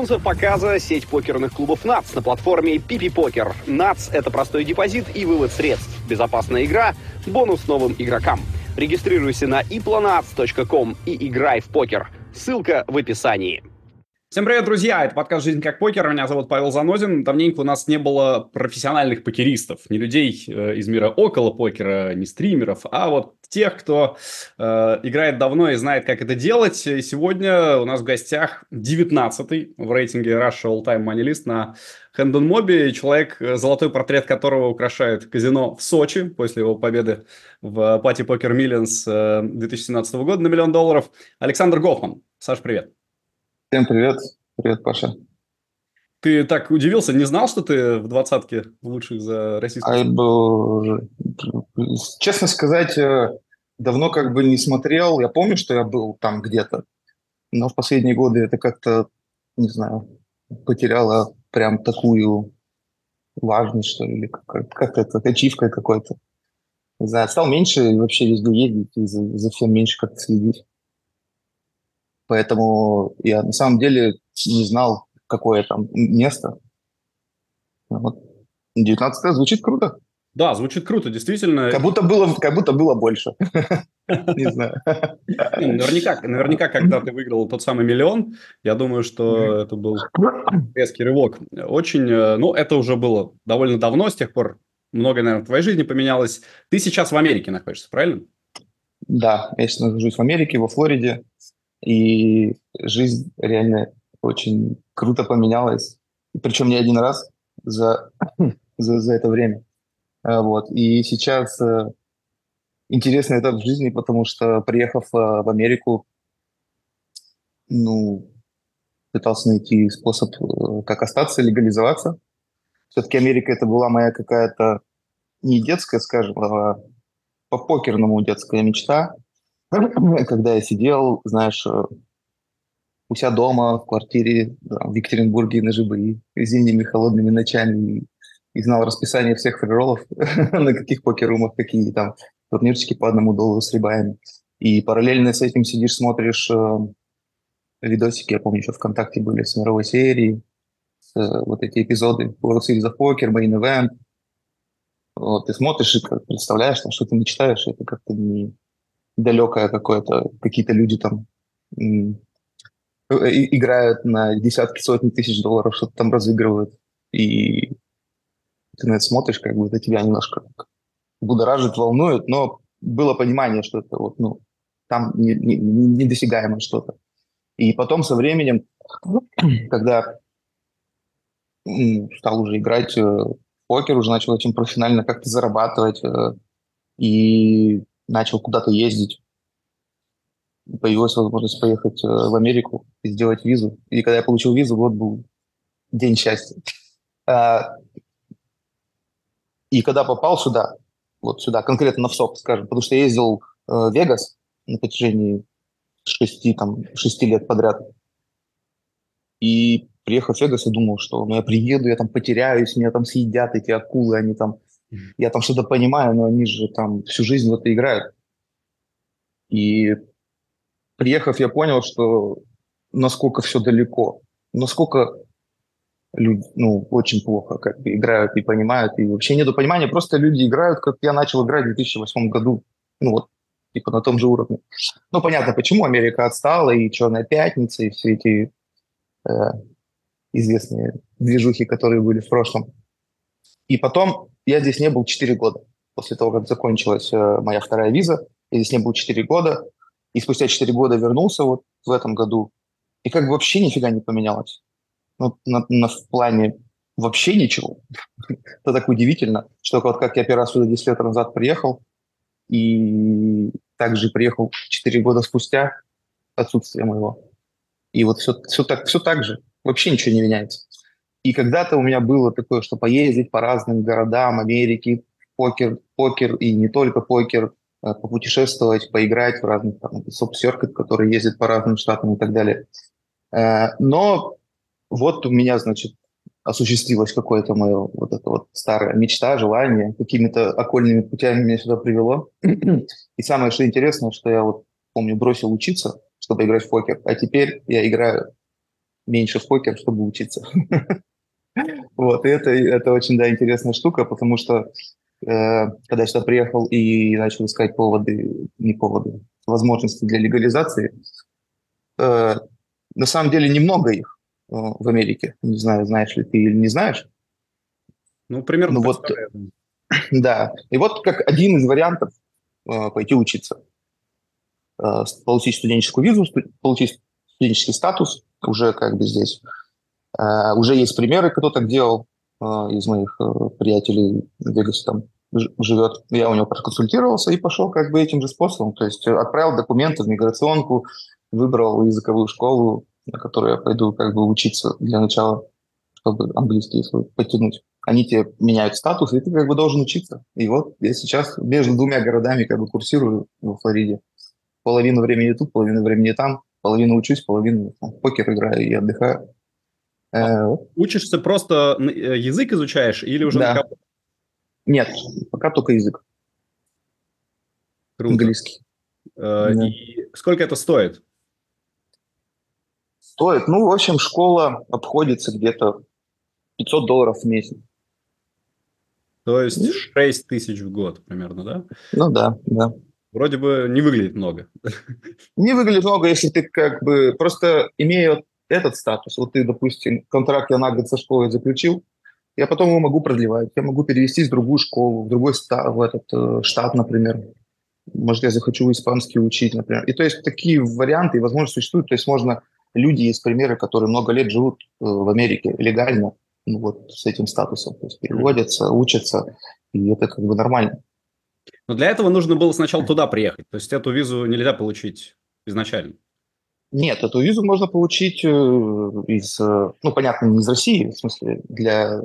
Спонсор показа – сеть покерных клубов НАЦ на платформе Пипи Покер. НАЦ – это простой депозит и вывод средств. Безопасная игра, бонус новым игрокам. Регистрируйся на iplonats.com и играй в покер. Ссылка в описании. Всем привет, друзья! Это подкаст «Жизнь как покер». Меня зовут Павел Занозин. Давненько у нас не было профессиональных покеристов. Не людей э, из мира около покера, не стримеров, а вот тех, кто э, играет давно и знает, как это делать. И сегодня у нас в гостях 19-й в рейтинге Russia All Time Money List на Хэндон Моби. Человек, э, золотой портрет которого украшает казино в Сочи после его победы в Пати Покер Миллионс 2017 года на миллион долларов. Александр Гофман. Саш, привет. Всем привет. Привет, Паша. Ты так удивился, не знал, что ты в двадцатке лучших за российскую? А был, честно сказать, э, давно как бы не смотрел. Я помню, что я был там где-то, но в последние годы это как-то, не знаю, потеряло прям такую важность, что ли, или как-то это ачивкой какой-то. Не знаю, стал меньше вообще везде ездить и за, за всем меньше как-то следить. Поэтому я на самом деле не знал, какое там место. Вот. 19 звучит круто. Да, звучит круто, действительно. Как будто было, как будто было больше. Не знаю. Наверняка, наверняка, когда ты выиграл тот самый миллион, я думаю, что это был резкий рывок. Очень, э, ну, это уже было довольно давно, с тех пор многое, наверное, в твоей жизни поменялось. Ты сейчас в Америке находишься, правильно? Да, я сейчас нахожусь в Америке, во Флориде. И жизнь реально очень круто поменялась. Причем не один раз за, за, за это время. А, вот. И сейчас э, интересный этап в жизни, потому что, приехав э, в Америку, ну, пытался найти способ, э, как остаться, легализоваться. Все-таки Америка это была моя какая-то не детская, скажем, а по-покерному детская мечта. Когда я сидел, знаешь, э, у себя дома, в квартире в Екатеринбурге на ЖБИ, зимними холодными ночами, и знал расписание всех фриролов, на каких покерумах, какие там турнирчики по одному доллару с рибаями. И параллельно с этим сидишь, смотришь э, видосики, я помню, еще ВКонтакте были с мировой серии, с, э, вот эти эпизоды World Series of Poker, Main Event. Вот, ты смотришь и представляешь, что ты мечтаешь, это как-то не, далекое какое-то, какие-то люди там играют на десятки, сотни тысяч долларов, что-то там разыгрывают, и ты на это смотришь, как бы это тебя немножко будоражит, волнует, но было понимание, что это вот, ну, там недосягаемое не, не что-то. И потом со временем, когда стал уже играть э, в покер, уже начал очень профессионально как-то зарабатывать, э, и начал куда-то ездить. Появилась возможность поехать э, в Америку и сделать визу. И когда я получил визу, вот был день счастья. А, и когда попал сюда, вот сюда, конкретно на ВСОП, скажем, потому что я ездил э, в Вегас на протяжении шести, там, шести лет подряд. И приехав в Вегас, я думал, что ну, я приеду, я там потеряюсь, меня там съедят эти акулы, они там я там что-то понимаю, но они же там всю жизнь в это играют. И приехав, я понял, что насколько все далеко, насколько люди, ну, очень плохо как играют и понимают, и вообще нету понимания, просто люди играют, как я начал играть в 2008 году, ну вот, типа на том же уровне. Ну, понятно, почему Америка отстала, и «Черная пятница», и все эти э, известные движухи, которые были в прошлом. И потом я здесь не был 4 года. После того, как закончилась э, моя вторая виза, я здесь не был 4 года. И спустя 4 года вернулся вот в этом году. И как бы вообще нифига не поменялось. Ну, на, на, в плане вообще ничего. Это так удивительно, что вот как я первый раз сюда 10 лет назад приехал, и также приехал 4 года спустя отсутствие моего. И вот все, все, так, все так же. Вообще ничего не меняется. И когда-то у меня было такое, что поездить по разным городам Америки, покер, покер и не только покер, э, попутешествовать, поиграть в разных там, соп-серкет, которые ездят по разным штатам и так далее. Э, но вот у меня, значит, осуществилось какое-то мое вот это вот старая мечта, желание, какими-то окольными путями меня сюда привело. И самое, что интересно, что я вот, помню, бросил учиться, чтобы играть в покер, а теперь я играю меньше в покер, чтобы учиться. Вот, и это, это очень, да, интересная штука, потому что э, когда я сюда приехал и начал искать поводы, не поводы, возможности для легализации, э, на самом деле немного их э, в Америке. Не знаю, знаешь ли ты или не знаешь. Ну, примерно. Ну, вот, да. И вот как один из вариантов э, пойти учиться. Э, получить студенческую визу, получить студенческий статус уже как бы здесь. Э, уже есть примеры, кто так делал э, из моих э, приятелей в Вегасе там живет. Я у него проконсультировался и пошел как бы этим же способом. То есть отправил документы в миграционку, выбрал языковую школу, на которую я пойду как бы учиться для начала, чтобы английский свой подтянуть. Они тебе меняют статус, и ты как бы должен учиться. И вот я сейчас между двумя городами как бы курсирую во Флориде. Половину времени тут, половину времени там. Половину учусь, половину там, покер играю и отдыхаю. Э, Учишься просто э, язык изучаешь или уже да. на Нет, пока только язык. Круто. Английский. Э, да. И сколько это стоит? Стоит, ну, в общем, школа обходится где-то 500 долларов в месяц. То есть 6 тысяч в год примерно, да? Ну да, да. Вроде бы не выглядит много. Не выглядит много, если ты как бы просто имея этот статус. Вот ты, допустим, контракт я на год со школой заключил, я потом его могу продлевать. Я могу перевестись в другую школу, в другой ста, в этот э, штат, например. Может, я захочу испанский учить, например. И то есть такие варианты и возможности существуют. То есть можно... Люди, есть примеры, которые много лет живут э, в Америке легально, ну, вот с этим статусом. То есть переводятся, учатся, и это как бы нормально. Но для этого нужно было сначала туда приехать. То есть эту визу нельзя получить изначально. Нет, эту визу можно получить э, из, э, ну, понятно, не из России, в смысле, для,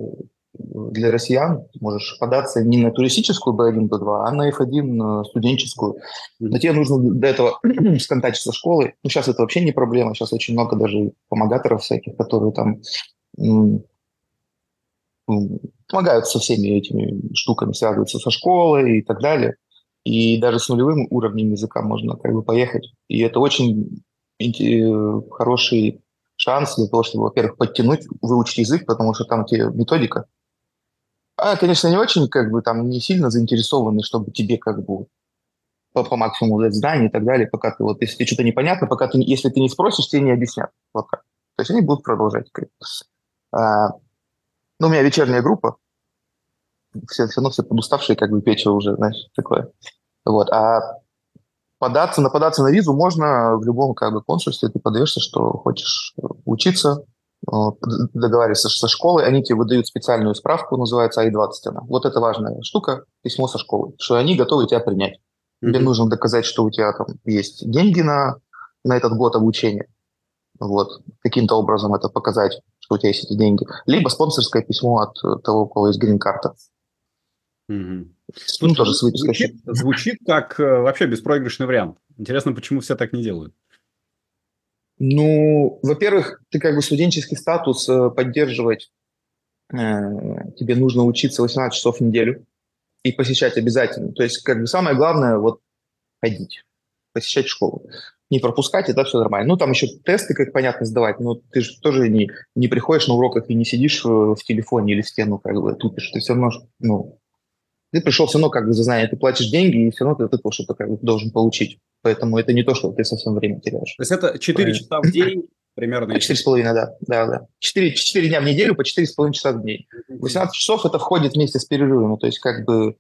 для россиян можешь податься не на туристическую B1, B2, а на F1 студенческую. Но тебе нужно до этого сконтачиться со школой. Ну, сейчас это вообще не проблема, сейчас очень много даже помогаторов всяких, которые там помогают со всеми этими штуками, связываются со школой и так далее. И даже с нулевым уровнем языка можно как бы поехать. И это очень хороший шанс для того, чтобы, во-первых, подтянуть, выучить язык, потому что там тебе методика. А, конечно, не очень, как бы, там, не сильно заинтересованы, чтобы тебе, как бы, по, по максимуму дать знания и так далее, пока ты, вот, если тебе что-то непонятно, пока ты, если ты не спросишь, тебе не объяснят. Вот так. То есть они будут продолжать. А, ну, у меня вечерняя группа, все, все равно все подуставшие, как бы, печь уже, знаешь, такое. Вот. А податься, на податься на визу можно в любом как бы консульстве, ты подаешься, что хочешь учиться, э, договариваешься со школой, они тебе выдают специальную справку, называется I-20. Она. Вот это важная штука, письмо со школы, что они готовы тебя принять. Mm-hmm. Тебе нужно доказать, что у тебя там есть деньги на, на этот год обучения. Вот. Каким-то образом это показать, что у тебя есть эти деньги. Либо спонсорское письмо от того, у кого есть грин-карта. Mm-hmm. Ну, тоже с звучит, звучит как э, вообще беспроигрышный вариант. Интересно, почему все так не делают? Ну, во-первых, ты как бы студенческий статус э, поддерживать э, тебе нужно учиться 18 часов в неделю и посещать обязательно. То есть, как бы самое главное, вот ходить, посещать школу. Не пропускать, это все нормально. Ну, там еще тесты, как понятно, сдавать, но ты же тоже не, не приходишь на уроках и не сидишь в телефоне или в стену, как бы тупишь. Ты все равно, ну, ты пришел все равно как бы за знание, ты платишь деньги, и все равно ты этого что-то как бы должен получить. Поэтому это не то, что ты совсем время теряешь. То есть это 4 Правильно. часа в день примерно? 4,5, да. да, да. 4, 4 дня в неделю по 4,5 часа в день. 18 часов это входит вместе с перерывами. То есть как бы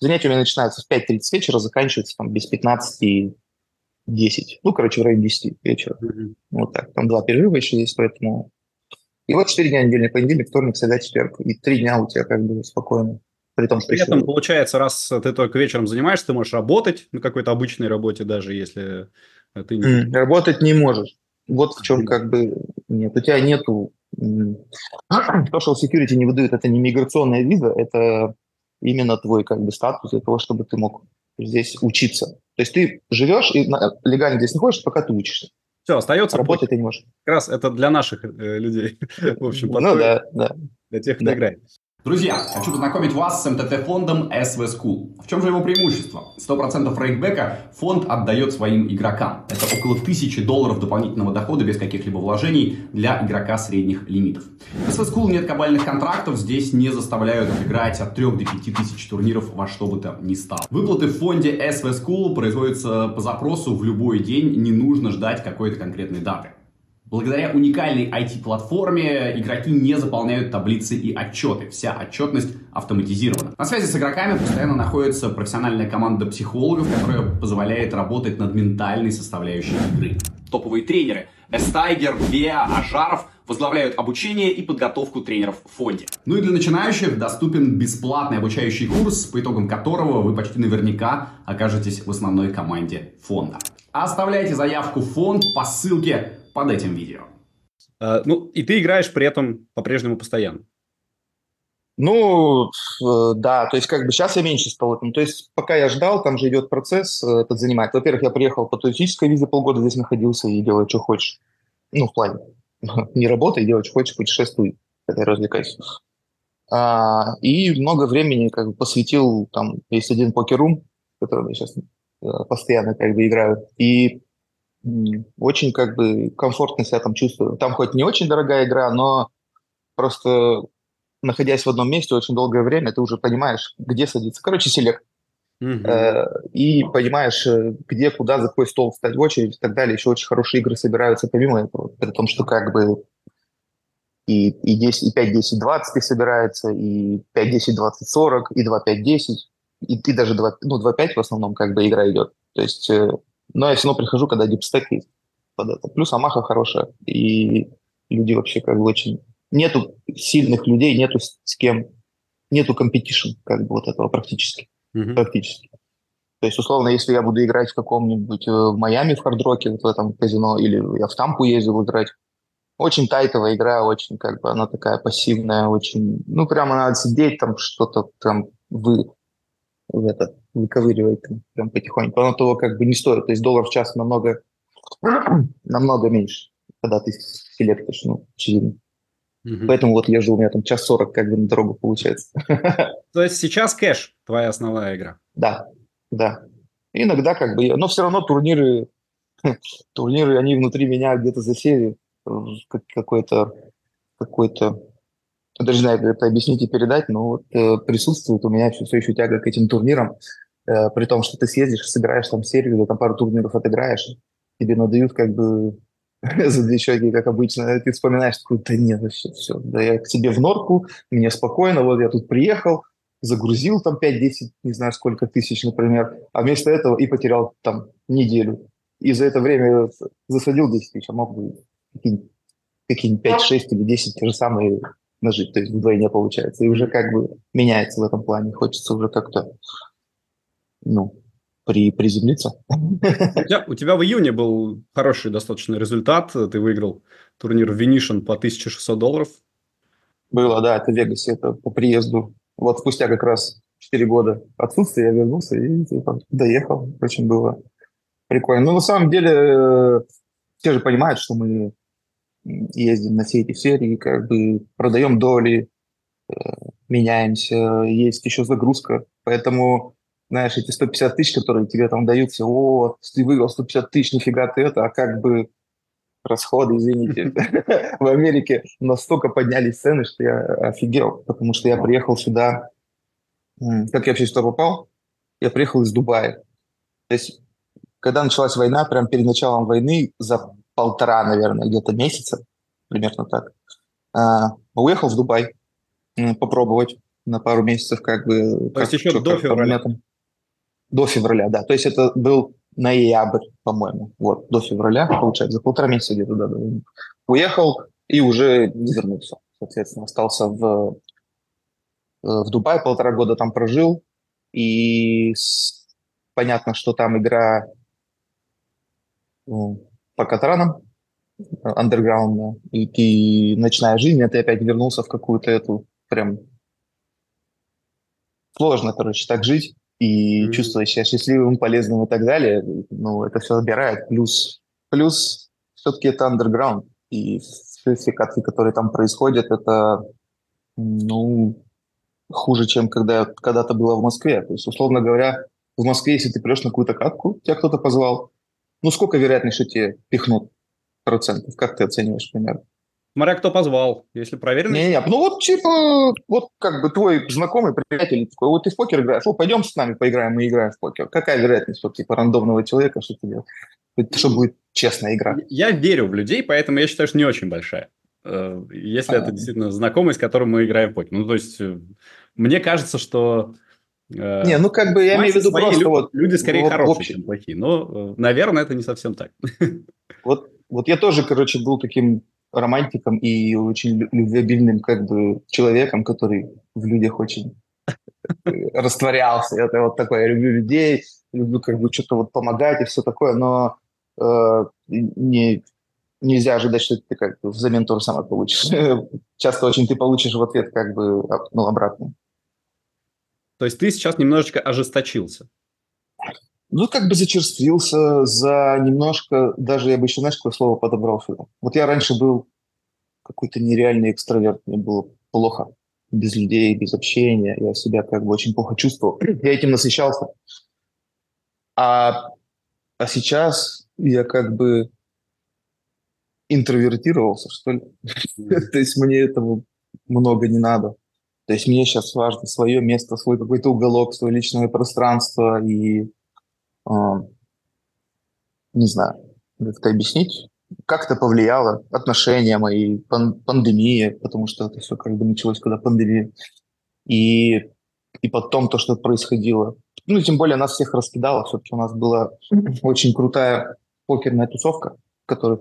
занятия у меня начинаются в 5.30 вечера, заканчиваются там без 15 и 10. Ну, короче, в районе 10 вечера. Mm-hmm. Вот так. Там два перерыва еще есть, поэтому... И вот 4 дня недельный понедельник, вторник, среда, четверг. И 3 дня у тебя как бы спокойно. При том, При этом, получается, раз ты только вечером занимаешься, ты можешь работать на какой-то обычной работе, даже если ты не... Работать не можешь. Вот в чем как бы нет. У тебя нету... Social Security не выдают, это не миграционная виза, это именно твой как бы статус для того, чтобы ты мог здесь учиться. То есть ты живешь и легально здесь находишься, пока ты учишься. Все, остается... Работать ты не можешь. Как раз это для наших э, людей, в общем, Ну да, да. Для тех, кто да. играет. Друзья, хочу познакомить вас с МТТ-фондом SV School. В чем же его преимущество? 100% рейкбека фонд отдает своим игрокам. Это около 1000 долларов дополнительного дохода без каких-либо вложений для игрока средних лимитов. В SV School нет кабальных контрактов, здесь не заставляют играть от 3 до 5 тысяч турниров во что бы то ни стало. Выплаты в фонде SV School производятся по запросу в любой день, не нужно ждать какой-то конкретной даты. Благодаря уникальной IT-платформе игроки не заполняют таблицы и отчеты. Вся отчетность автоматизирована. На связи с игроками постоянно находится профессиональная команда психологов, которая позволяет работать над ментальной составляющей игры. Топовые тренеры Эстайгер, Веа, Ажаров возглавляют обучение и подготовку тренеров в фонде. Ну и для начинающих доступен бесплатный обучающий курс, по итогам которого вы почти наверняка окажетесь в основной команде фонда. Оставляйте заявку в фонд по ссылке под этим видео. А, ну, и ты играешь при этом по-прежнему постоянно. Ну, э, да, то есть как бы сейчас я меньше стал этим. То есть пока я ждал, там же идет процесс, э, этот занимает. Во-первых, я приехал по туристической визе, полгода здесь находился и делаю, что хочешь. Ну, в плане, не работай, делай, что хочешь, путешествуй, когда развлекайся. А, и много времени как бы посвятил, там, есть один покерум, в котором я сейчас э, постоянно как бы играю. И очень как бы комфортно себя там чувствую. Там хоть не очень дорогая игра, но просто находясь в одном месте очень долгое время, ты уже понимаешь, где садиться. Короче, селект. Mm-hmm. Э, и понимаешь, э, где, куда, за какой стол встать в очередь и так далее. Еще очень хорошие игры собираются помимо этого. При том, что как бы и, и, 10, и 5, 10, 20 их собирается, и 5, 10, 20, 40, и 2, 5, 10, и, и даже 2, ну, 2, 5 в основном как бы игра идет. То есть э, но я все равно прихожу, когда дипстек есть под это. Плюс Амаха хорошая, и люди вообще как бы очень... Нету сильных людей, нету с кем, нету competition, как бы вот этого практически. Mm-hmm. Практически. То есть, условно, если я буду играть в каком-нибудь э, в Майами, в Hard Rock е, вот в этом казино, или я в Тампу ездил играть, очень тайтовая игра, очень как бы она такая пассивная, очень, ну, прямо надо сидеть там что-то там вы, в это, выковыривать там, прям потихоньку. Оно того как бы не стоит. То есть доллар в час намного, намного меньше, когда ты селектишь, ну, очевидно. Угу. Поэтому вот езжу, у меня там час сорок как бы на дорогу получается. То есть сейчас кэш твоя основная игра? Да, да. Иногда как бы, но все равно турниры, турниры, они внутри меня где-то засели какой-то какой-то даже не знаю, как это объяснить и передать, но вот э, присутствует у меня все, все еще тяга к этим турнирам, э, при том, что ты съездишь, сыграешь там серию, да, там пару турниров отыграешь, тебе надают как бы за две щеки, как обычно, ты вспоминаешь, такой, да нет, вообще все, да я к тебе в норку, мне спокойно, вот я тут приехал, загрузил там 5-10, не знаю сколько тысяч, например, а вместо этого и потерял там неделю. И за это время засадил 10 тысяч, а мог бы какие-нибудь какие 5, 6 или 10 те же самые нажить, то есть вдвойне получается. И уже как бы меняется в этом плане. Хочется уже как-то, ну, при, приземлиться. У тебя, у тебя в июне был хороший достаточно результат. Ты выиграл турнир Venetian по 1600 долларов. Было, да, это в Вегасе, это по приезду. Вот спустя как раз 4 года отсутствия я вернулся и типа, доехал. Очень было прикольно. Но на самом деле э, все же понимают, что мы ездим на все эти серии, как бы продаем доли, э, меняемся, есть еще загрузка. Поэтому, знаешь, эти 150 тысяч, которые тебе там даются, о, ты выиграл 150 тысяч, нифига ты это, а как бы расходы, извините. В Америке настолько поднялись цены, что я офигел, потому что я приехал сюда, как я вообще сюда попал? Я приехал из Дубая. То есть, когда началась война, прямо перед началом войны, за полтора, наверное, где-то месяца, примерно так. А, уехал в Дубай попробовать на пару месяцев, как бы. То есть еще до февраля? Там, до февраля, да. То есть это был ноябрь, по-моему. Вот, до февраля, получается, за полтора месяца где-то, да. Уехал и уже не вернулся. Соответственно, остался в, э, в Дубае, полтора года там прожил. И с... понятно, что там игра ну, по катранам андерграундная, и, и ночная жизнь, а ты опять вернулся в какую-то эту прям сложно, короче, так жить и mm-hmm. чувствовать себя счастливым, полезным и так далее. Ну, это все отбирает. Плюс, плюс все-таки это андерграунд. И все которые там происходят, это, ну, хуже, чем когда когда-то было в Москве. То есть, условно говоря, в Москве, если ты прешь на какую-то катку, тебя кто-то позвал, ну, сколько вероятность, что тебе пихнут процентов? Как ты оцениваешь примерно? Смотря кто позвал, если проверено. Не, не, ну вот типа, вот как бы твой знакомый приятель такой, вот ты в покер играешь, о, пойдем с нами поиграем, мы играем в покер. Какая вероятность, вот типа рандомного человека, что тебе, что будет честная игра? Я верю в людей, поэтому я считаю, что не очень большая. Э, если а, это действительно знакомый, с которым мы играем в покер. Ну, то есть, э, мне кажется, что... Э, не, ну как бы я имею в виду просто люди, вот... Люди скорее вот, хорошие, общем. чем плохие. Но, наверное, это не совсем так. Вот, вот я тоже, короче, был таким романтиком и очень любвеобильным как бы человеком, который в людях очень растворялся. Это вот такое, я люблю людей, люблю как бы что-то вот помогать и все такое, но э, не, нельзя ожидать, что ты как бы взамен то же самое получишь. Часто очень ты получишь в ответ как бы ну, обратно. То есть ты сейчас немножечко ожесточился? Ну, как бы зачерствился за немножко, даже я бы еще, знаешь, какое слово подобрал сюда. Вот я раньше был какой-то нереальный экстраверт, мне было плохо без людей, без общения, я себя как бы очень плохо чувствовал. Я этим насыщался. А, а сейчас я как бы интровертировался, что ли. То есть мне этого много не надо. То есть мне сейчас важно свое место, свой какой-то уголок, свое личное пространство и не знаю, как это объяснить. Как это повлияло отношения мои, пан пандемия, потому что это все как бы началось, когда пандемия. И, и потом то, что происходило. Ну, тем более нас всех раскидало. Все-таки у нас была очень крутая покерная тусовка, в которой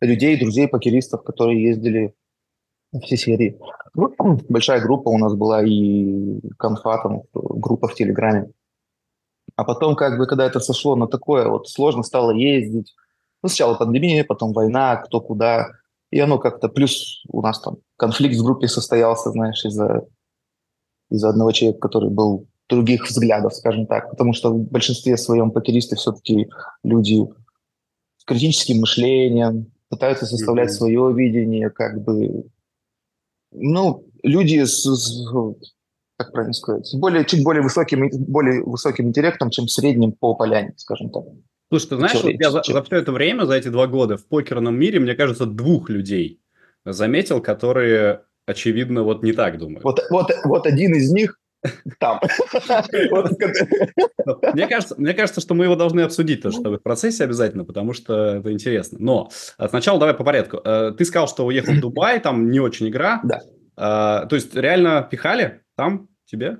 людей, друзей, покеристов, которые ездили на все серии. Большая группа у нас была и конфа, там, группа в Телеграме. А потом, как бы, когда это сошло на такое, вот сложно стало ездить. Ну, сначала пандемия, потом война, кто куда. И оно как-то... Плюс у нас там конфликт в группе состоялся, знаешь, из-за из одного человека, который был других взглядов, скажем так. Потому что в большинстве своем покеристы все-таки люди с критическим мышлением, пытаются составлять mm-hmm. свое видение, как бы, ну, люди с, с как правильно сказать, с более, чуть более высоким, более высоким интеллектом, чем средним по поляне, скажем так. Слушай, ты знаешь, вот я за, за все это время, за эти два года в покерном мире, мне кажется, двух людей заметил, которые, очевидно, вот не так думают. Вот, вот, вот один из них там. Мне кажется, мне кажется, что мы его должны обсудить тоже в процессе обязательно, потому что это интересно. Но а, сначала давай по порядку. Э, ты сказал, что уехал в Дубай, там не очень игра. Да. А, то есть реально пихали там тебе?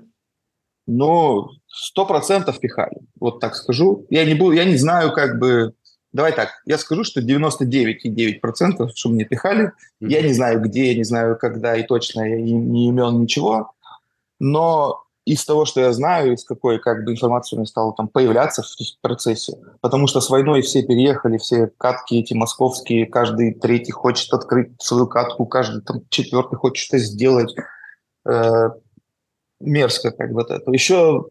Ну, сто процентов пихали. Вот так скажу. Я не буду, я не знаю, как бы. Давай так, я скажу, что 99,9%, что мне пихали. Mm-hmm. Я не знаю, где, я не знаю, когда и точно, я не, не имен ничего. Но из того, что я знаю, из какой как бы информации мне стало там появляться в процессе, потому что с войной все переехали, все катки эти московские, каждый третий хочет открыть свою катку, каждый там четвертый хочет что-то сделать. Э, мерзко как бы это. Еще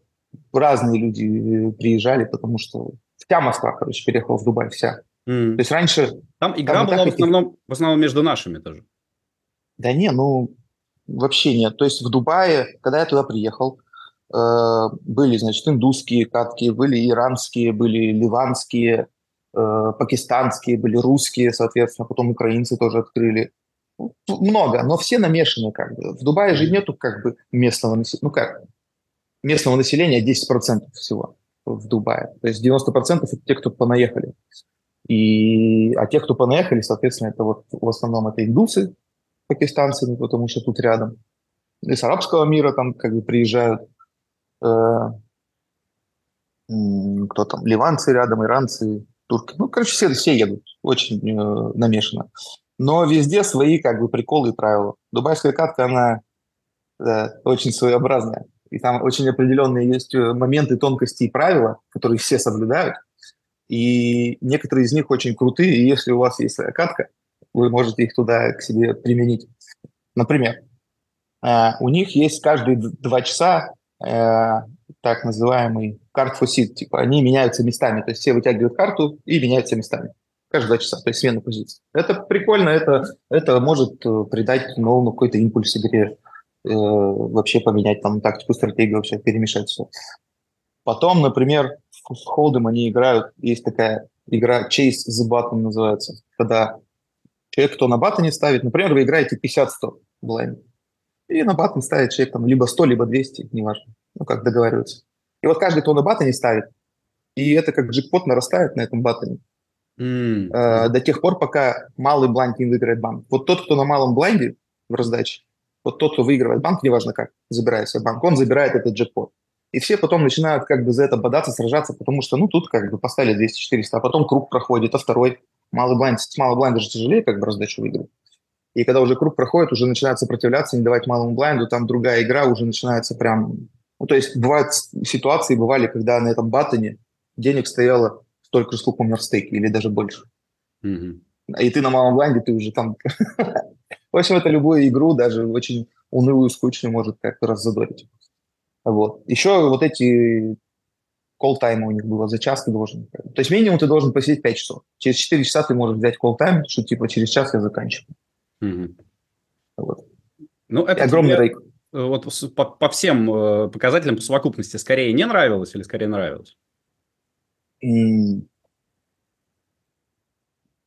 разные люди приезжали, потому что вся Москва, короче, переехала в Дубай, вся. Mm. То есть раньше... Там игра там была в основном, в основном между нашими тоже. Да не, ну, Вообще нет. То есть в Дубае, когда я туда приехал, э, были, значит, индусские катки, были иранские, были ливанские, э, пакистанские, были русские, соответственно, потом украинцы тоже открыли. Ну, много, но все намешаны как бы. В Дубае же нету как бы местного населения. Ну как? Местного населения 10% всего в Дубае. То есть 90% это те, кто понаехали. И, а те, кто понаехали, соответственно, это вот в основном это индусы, пакистанцами, потому что тут рядом. Из арабского мира там как бы приезжают э, кто там, ливанцы рядом, иранцы, турки. Ну, короче, все, все едут, очень э, намешано. Но везде свои как бы приколы и правила. Дубайская катка, она да, очень своеобразная. И там очень определенные есть э, моменты, тонкости и правила, которые все соблюдают. И некоторые из них очень крутые. И если у вас есть своя катка, вы можете их туда к себе применить. Например, э, у них есть каждые два часа э, так называемый карт seat, типа они меняются местами, то есть все вытягивают карту и меняются местами каждые два часа, то есть смена позиций. Это прикольно, это, это может э, придать новому какой-то импульс игре. вообще поменять там тактику, стратегию, вообще перемешать все. Потом, например, в Холдем они играют, есть такая игра Chase the Button называется, когда человек, кто на button е ставит, например, вы играете 50-100 блайнд, и на button ставит человек там либо 100, либо 200, неважно, ну как договариваются. И вот каждый, кто на button е ставит, и это как джекпот нарастает на этом button е, mm. э, до тех пор, пока малый блайнд не выиграет банк. Вот тот, кто на малом блайнде в раздаче, вот тот, кто выигрывает банк, неважно как, забирает себе банк, он забирает этот джекпот. И все потом начинают как бы за это бодаться, сражаться, потому что, ну, тут как бы поставили 200-400, а потом круг проходит, а второй малый блайнд, с малого блайнда же тяжелее как бы раздачу выиграть. И когда уже круг проходит, уже начинают сопротивляться, не давать малому блайнду, там другая игра уже начинается прям... Ну, то есть бывают ситуации, бывали, когда на этом баттоне денег стояло столько же, сколько у меня в стеке, или даже больше. Mm-hmm. И ты на малом блайнде, ты уже там... в общем, это любую игру, даже очень унылую, скучную, может как-то раззадорить. Вот. Еще вот эти кол тайма у них было, за час ты должен. То есть минимум ты должен посидеть 5 часов. Через 4 часа ты можешь взять кол тайм, что типа через час я заканчиваю. Угу. Вот. Ну, это огромный рейк. Э, вот по, по всем э, показателям, по совокупности, скорее не нравилось или скорее нравилось?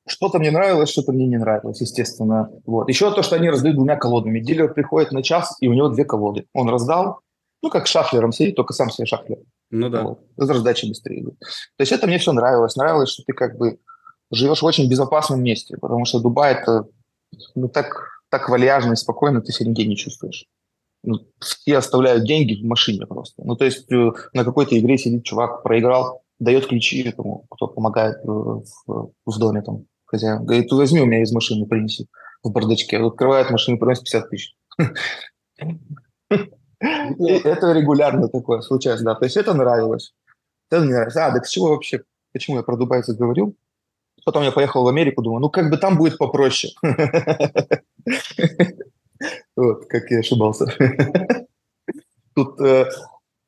Что-то мне нравилось, что-то мне не нравилось, естественно. Вот. Еще то, что они раздают двумя колодами. Дилер приходит на час, и у него две колоды. Он раздал, ну, как шафлером сидит, только сам себе шафлер. Ну да. Вот. Раздачей быстрее идут. То есть это мне все нравилось. Нравилось, что ты как бы живешь в очень безопасном месте, потому что Дубай это ну, так, так вальяжно и спокойно ты себя нигде не чувствуешь. Ну, все оставляют деньги в машине просто. Ну, то есть э, на какой-то игре сидит чувак, проиграл, дает ключи этому, кто помогает э, в, в доме там хозяин. Говорит, возьми у меня из машины, принеси в бардачке. Открывает машину, приносит 50 тысяч. Это регулярно такое случается, да. То есть это нравилось. Это не нравилось. А, так с чего вообще, почему я про дубайцев говорил? Потом я поехал в Америку, думаю, ну как бы там будет попроще. Вот, как я ошибался. Тут, э,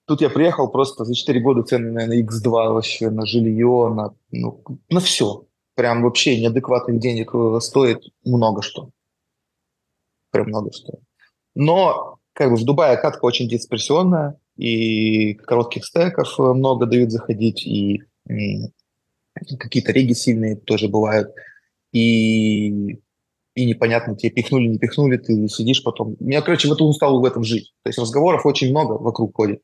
тут я приехал просто за 4 года цены, наверное, X2 вообще на жилье, на, ну, на все. Прям вообще неадекватных денег э, стоит много что. Прям много что. Но как бы в Дубае катка очень дисперсионная, и коротких стеков э, много дают заходить, и, и какие-то реги сильные тоже бывают. И, и непонятно, тебе пихнули, не пихнули, ты сидишь потом. Я, короче, в этом устал в этом жить. То есть разговоров очень много вокруг ходит.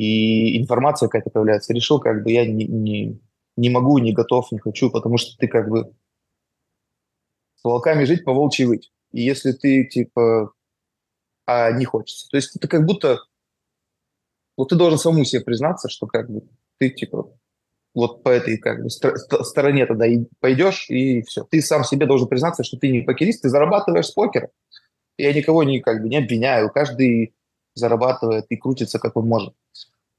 И информация какая-то появляется. Решил, как бы я не, не, не могу, не готов, не хочу, потому что ты как бы с волками жить, по волчьи выть. И если ты, типа, а не хочется. То есть это как будто вот ты должен самому себе признаться, что как бы ты типа вот по этой как бы стороне тогда и пойдешь, и все. Ты сам себе должен признаться, что ты не покерист, ты зарабатываешь с покера. Я никого не, как бы, не обвиняю, каждый зарабатывает и крутится, как он может.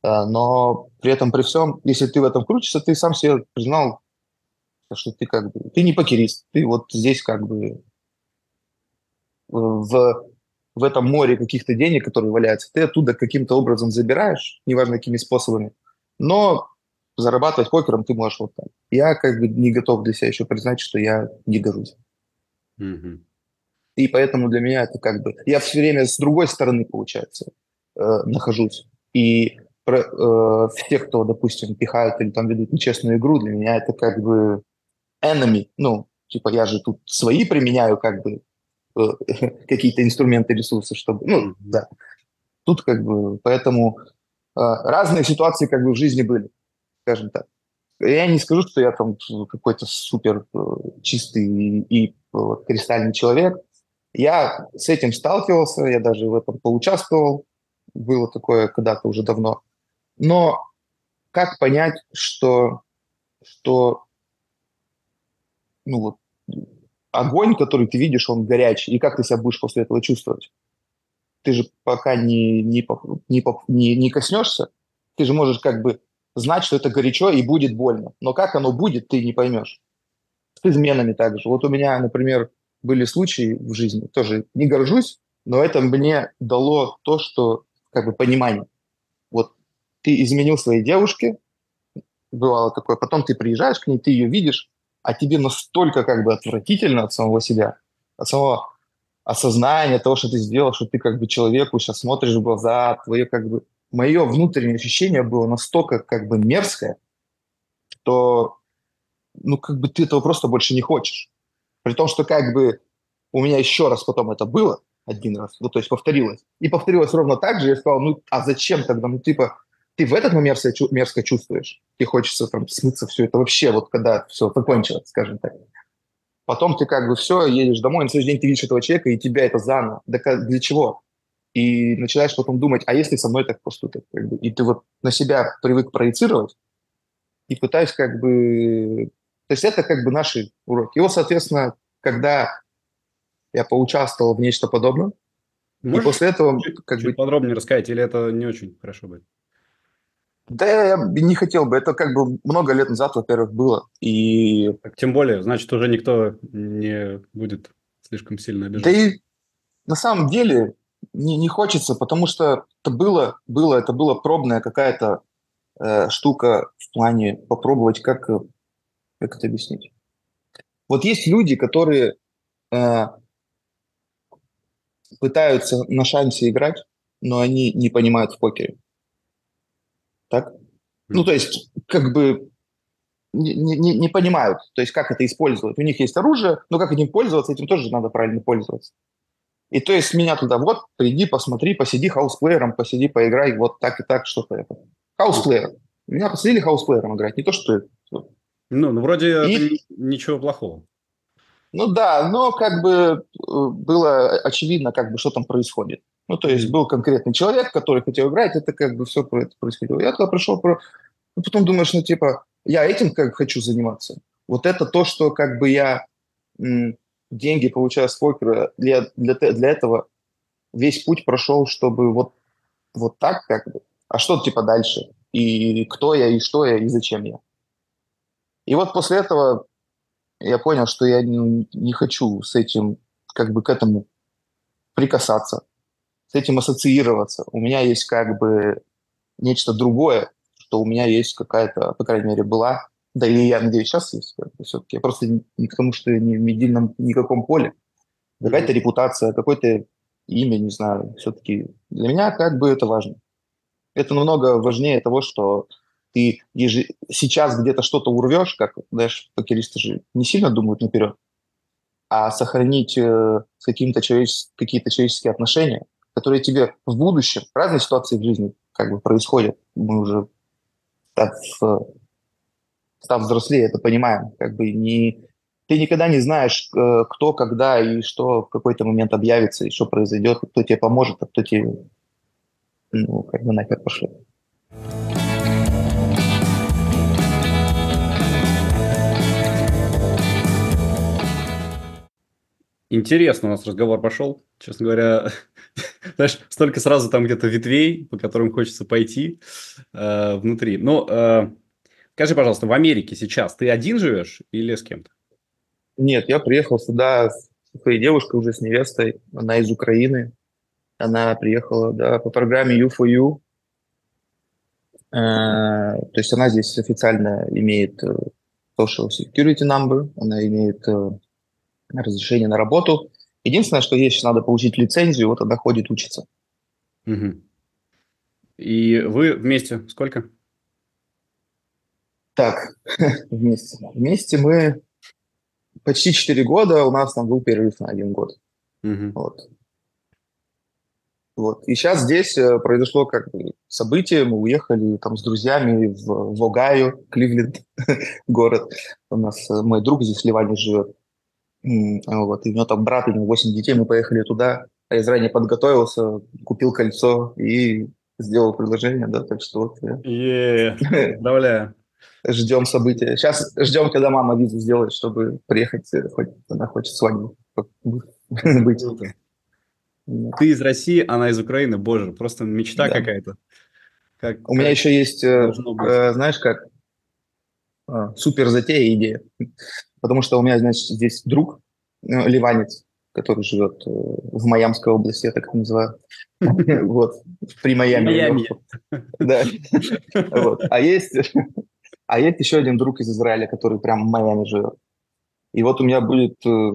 А, но при этом, при всем, если ты в этом крутишься, ты сам себе признал, что ты как бы, ты не покерист, ты вот здесь как бы в в этом море каких-то денег, которые валяются, ты оттуда каким-то образом забираешь, неважно какими способами, но зарабатывать покером ты можешь вот так. Я как бы не готов для себя еще признать, что я не горжусь. Mm-hmm. И поэтому для меня это как бы... Я все время с другой стороны, получается, э, нахожусь. И про, э, те, кто, допустим, пихают или там ведут нечестную игру, для меня это как бы enemy. Ну, типа я же тут свои применяю как бы Э, какие-то инструменты, ресурсы, чтобы, ну, да. Тут как бы, поэтому э, разные ситуации как бы в жизни были, скажем так. Я не скажу, что я там какой-то супер э, чистый и, и вот, кристальный человек. Я с этим сталкивался, я даже в этом поучаствовал. Было такое когда-то уже давно. Но как понять, что, что ну вот, огонь, который ты видишь, он горячий, и как ты себя будешь после этого чувствовать? Ты же пока не, не, не, не, не коснешься, ты же можешь как бы знать, что это горячо и будет больно. Но как оно будет, ты не поймешь. С изменами также. Вот у меня, например, были случаи в жизни, тоже не горжусь, но это мне дало то, что как бы понимание. Вот ты изменил своей девушке, бывало такое, потом ты приезжаешь к ней, ты ее видишь, а тебе настолько как бы отвратительно от самого себя, от самого, осознание того, что ты сделал, что ты как бы человеку сейчас смотришь в глаза, твое как бы... Мое внутреннее ощущение было настолько как бы мерзкое, что ну как бы ты этого просто больше не хочешь. При том, что как бы у меня еще раз потом это было, один раз, ну то есть повторилось. И повторилось ровно так же, я сказал, ну а зачем тогда? Ну типа, ты в этот момент себя мерзко чувствуешь, тебе хочется там смыться все это вообще, вот когда все закончилось, скажем так. Потом ты как бы все, едешь домой, на следующий день ты видишь этого человека, и тебя это заново. Да для чего? И начинаешь потом думать, а если со мной так поступят? Как бы, и ты вот на себя привык проецировать, и пытаюсь как бы... То есть это как бы наши уроки. И вот, соответственно, когда я поучаствовал в нечто подобное, Можешь и после этого... Чуть, как чуть бы, подробнее рассказать, или это не очень хорошо будет? Да, я не хотел бы. Это как бы много лет назад, во-первых, было. И... Тем более, значит, уже никто не будет слишком сильно обижаться. Да и на самом деле не, не хочется, потому что это было, было, это была пробная какая-то э, штука в плане попробовать, как, как это объяснить. Вот есть люди, которые э, пытаются на шансе играть, но они не понимают в покере. Так? Ну, то есть, как бы не, не, не понимают, то есть, как это использовать. У них есть оружие, но как этим пользоваться, этим тоже надо правильно пользоваться. И то есть меня туда, вот, приди, посмотри, посиди хаусплеером, посиди, поиграй, вот так и так, что-то это. Хаусплеер. Меня посадили хаусплеером играть, не то, что... Ну, ну вроде и... ничего плохого. Ну да, но как бы э, было очевидно, как бы, что там происходит. Ну, то есть был конкретный человек, который хотел играть, это как бы все происходило. Я туда пришел, про... ну, потом думаешь, ну, типа, я этим как хочу заниматься. Вот это то, что как бы я м, деньги получаю с покера, для, для, для этого весь путь прошел, чтобы вот, вот так как бы. А что типа дальше? И кто я, и что я, и зачем я? И вот после этого я понял, что я не, не хочу с этим, как бы к этому прикасаться, с этим ассоциироваться. У меня есть как бы нечто другое, что у меня есть какая-то, по крайней мере, была, да и я надеюсь, сейчас есть все-таки. Я просто не, к тому, что я не в медийном никаком поле. Какая-то репутация, какое-то имя, не знаю, все-таки для меня как бы это важно. Это намного важнее того, что ты еж... сейчас где-то что-то урвешь, как, знаешь, покеристы же не сильно думают наперед, а сохранить э, каким-то человечес... какие-то человеческие отношения, которые тебе в будущем, разные ситуации в жизни как бы происходят. Мы уже, став, э, став взрослее, это понимаем. Как бы не, ты никогда не знаешь, э, кто, когда и что в какой-то момент объявится, и что произойдет, кто тебе поможет, а кто тебе ну, как бы нахер пошлет. Интересно у нас разговор пошел. Честно говоря, знаешь, столько сразу там где-то ветвей, по которым хочется пойти э, внутри. Но э, скажи, пожалуйста, в Америке сейчас ты один живешь или с кем-то? Нет, я приехал сюда с своей девушкой, уже с невестой. Она из Украины. Она приехала да, по программе U4U. Э, то есть она здесь официально имеет э, social security number, она имеет э, разрешение на работу. Единственное, что сейчас надо получить лицензию, вот она ходит учиться. Угу. И вы вместе сколько? Так, вместе. Вместе мы почти 4 года, у нас там был перерыв на один год. Угу. Вот. Вот. И сейчас здесь э, произошло как бы событие, мы уехали там с друзьями в, в Огайо, Кливленд, город. У нас э, мой друг здесь в Ливане живет. Вот, и у него там брат, у него 8 детей, мы поехали туда, а я заранее подготовился, купил кольцо и сделал предложение, да, так что вот. Поздравляю. Ждем события. Сейчас ждем, когда мама визу сделает, чтобы приехать, хоть она хочет свадьбу быть. Ты из России, она из Украины, боже, просто мечта да. какая-то. Как, У как меня еще есть, э, знаешь, как э, супер затея идея. Потому что у меня, значит, здесь друг, э, ливанец, который живет э, в Майамской области, я так это называю. Вот, при Майами. Да. А есть, а есть еще один друг из Израиля, который прям в Майами живет. И вот у меня будет э,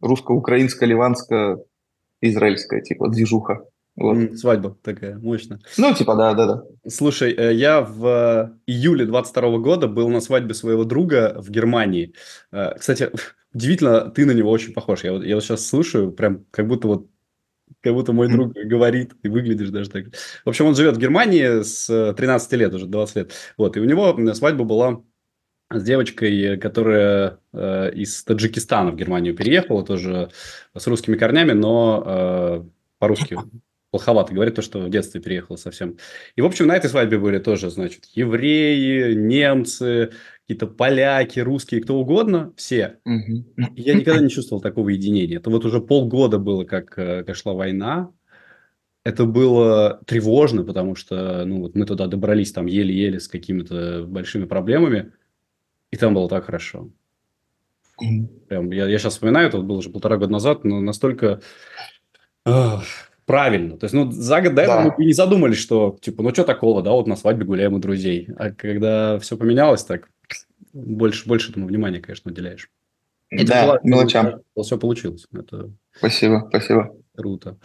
русско-украинско-ливанско-израильская, типа, движуха. Вот. Свадьба такая, мощная. Ну, типа, да, да, да. Слушай, э, я в июле 22 года был на свадьбе своего друга в Германии. Э, кстати, удивительно, ты на него очень похож. Я вот, я вот сейчас слушаю, прям как будто вот как будто мой друг говорит, и выглядишь даже так. В общем, он живет в Германии с 13 лет, уже 20 лет. Вот, и у него свадьба была с девочкой, которая э, из Таджикистана в Германию переехала, тоже с русскими корнями, но э, по-русски плоховато говорит, то, что в детстве переехал совсем. И, в общем, на этой свадьбе были тоже, значит, евреи, немцы, какие-то поляки, русские, кто угодно, все. Угу. Я никогда не чувствовал такого единения. Это вот уже полгода было, как, э, как шла война. Это было тревожно, потому что ну, вот мы туда добрались там еле-еле с какими-то большими проблемами, и там было так хорошо. Прям, я, я сейчас вспоминаю, это было уже полтора года назад, но настолько правильно. То есть, ну, за год до этого да. мы не задумались, что, типа, ну, что такого, да, вот на свадьбе гуляем у друзей. А когда все поменялось, так больше, больше этому внимания, конечно, уделяешь. Этим да, желаю, мелочам. Все получилось. Это спасибо, спасибо. Круто.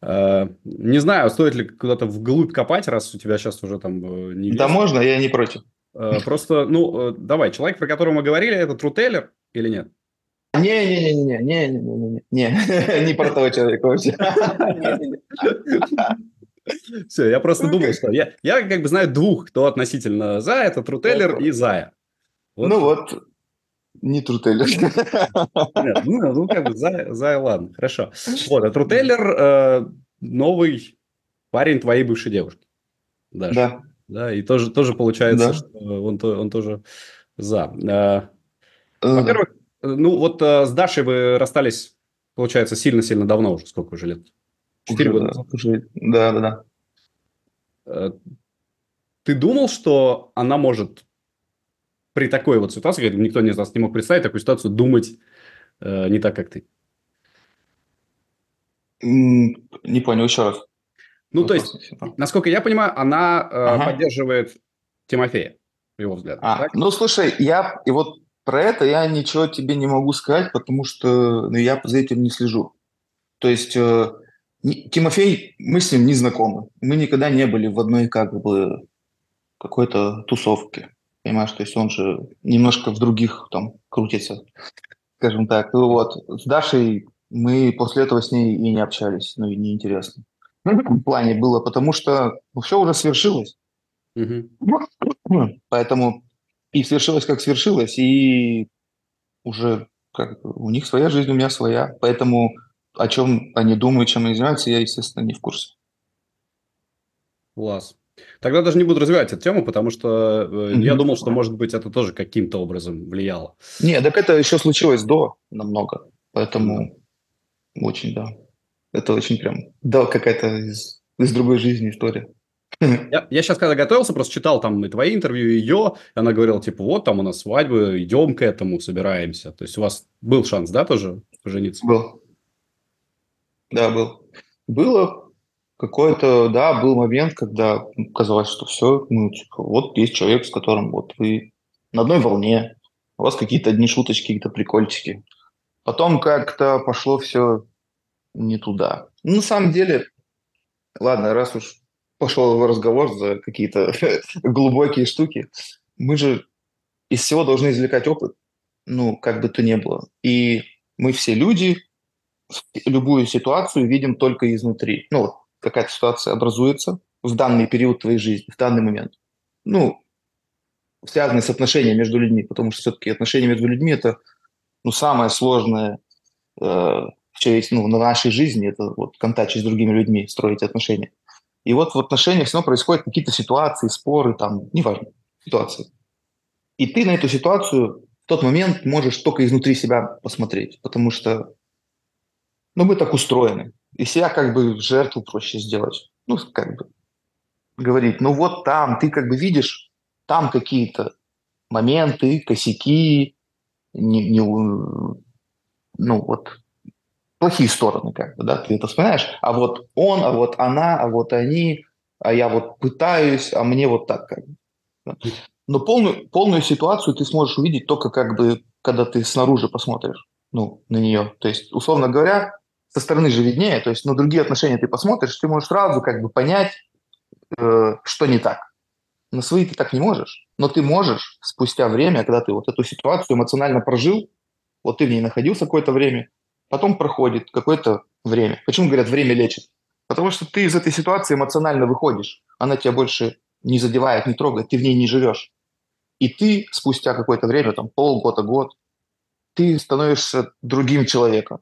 А, не знаю, стоит ли куда-то вглубь копать, раз у тебя сейчас уже там э, не Да можно, я не против. А, просто, ну, э, давай, человек, про которого мы говорили, это трутейлер или нет? Не-не-не-не-не-не-не-не, не, не про того человека вообще. Все, я просто думал, что я, я как бы знаю двух, кто относительно за, это Трутеллер и Зая. Вот. Ну вот, не Трутеллер. Ну, ну, как бы Зая, Зая, ладно, хорошо. Вот, а Трутеллер э, новый парень твоей бывшей девушки. Да. Да, и тоже, тоже получается, да. что он, он тоже за. Э, во-первых, ну, вот э, с Дашей вы расстались, получается, сильно-сильно давно уже. Сколько уже лет? Четыре года? Да, да, да. Э, ты думал, что она может при такой вот ситуации, когда никто из нас не мог представить такую ситуацию, думать э, не так, как ты? Не понял, еще раз. Ну, то есть, насколько я понимаю, она э, ага. поддерживает Тимофея, его взгляд. А, так? Ну, слушай, я и вот про это я ничего тебе не могу сказать, потому что ну, я за этим не слежу. То есть э, Тимофей, мы с ним не знакомы. Мы никогда не были в одной как бы какой-то тусовке. Понимаешь, то есть он же немножко в других там крутится, скажем так. Ну вот. С Дашей мы после этого с ней и не общались, ну и неинтересно. В плане было, потому что ну, все уже свершилось. Поэтому и свершилось, как свершилось, и уже как у них своя жизнь, у меня своя. Поэтому о чем они думают, чем они занимаются, я, естественно, не в курсе. Класс. Тогда даже не буду развивать эту тему, потому что mm-hmm. я думал, что, может быть, это тоже каким-то образом влияло. Не, так это еще случилось до намного. Поэтому mm-hmm. очень, да. Это очень прям, да, какая-то из, из другой жизни история. Я, я сейчас, когда готовился, просто читал там и твои интервью, и ее. И она говорила, типа, вот там у нас свадьба, идем к этому, собираемся. То есть у вас был шанс, да, тоже пожениться? Был. Да, был. Было какой-то, да, был момент, когда казалось, что все, ну, типа, вот есть человек, с которым вот вы на одной волне, у вас какие-то одни шуточки, какие-то прикольчики. Потом как-то пошло все не туда. Ну, на самом деле, ладно, раз уж пошел разговор за какие-то глубокие штуки. Мы же из всего должны извлекать опыт, ну, как бы то ни было. И мы все люди, любую ситуацию видим только изнутри. Ну, вот какая-то ситуация образуется в данный период твоей жизни, в данный момент. Ну, связанные с отношениями между людьми, потому что все-таки отношения между людьми – это ну, самое сложное э, в ну, на нашей жизни, это вот контакт с другими людьми, строить отношения. И вот в отношениях все равно происходят какие-то ситуации, споры, там, неважно, ситуации. И ты на эту ситуацию в тот момент можешь только изнутри себя посмотреть, потому что ну, мы так устроены. И себя как бы жертву проще сделать. Ну, как бы говорить, ну вот там, ты как бы видишь, там какие-то моменты, косяки, не, не, ну вот плохие стороны, как бы, да, ты это вспоминаешь, а вот он, а вот она, а вот они, а я вот пытаюсь, а мне вот так как бы. Но полную, полную ситуацию ты сможешь увидеть только как бы, когда ты снаружи посмотришь. ну, на нее. То есть, условно говоря, со стороны же виднее, то есть на другие отношения ты посмотришь, ты можешь сразу как бы понять, э, что не так. На свои ты так не можешь, но ты можешь спустя время, когда ты вот эту ситуацию эмоционально прожил, вот ты в ней находился какое-то время, потом проходит какое-то время. Почему говорят, время лечит? Потому что ты из этой ситуации эмоционально выходишь, она тебя больше не задевает, не трогает, ты в ней не живешь. И ты спустя какое-то время, там полгода, год, ты становишься другим человеком.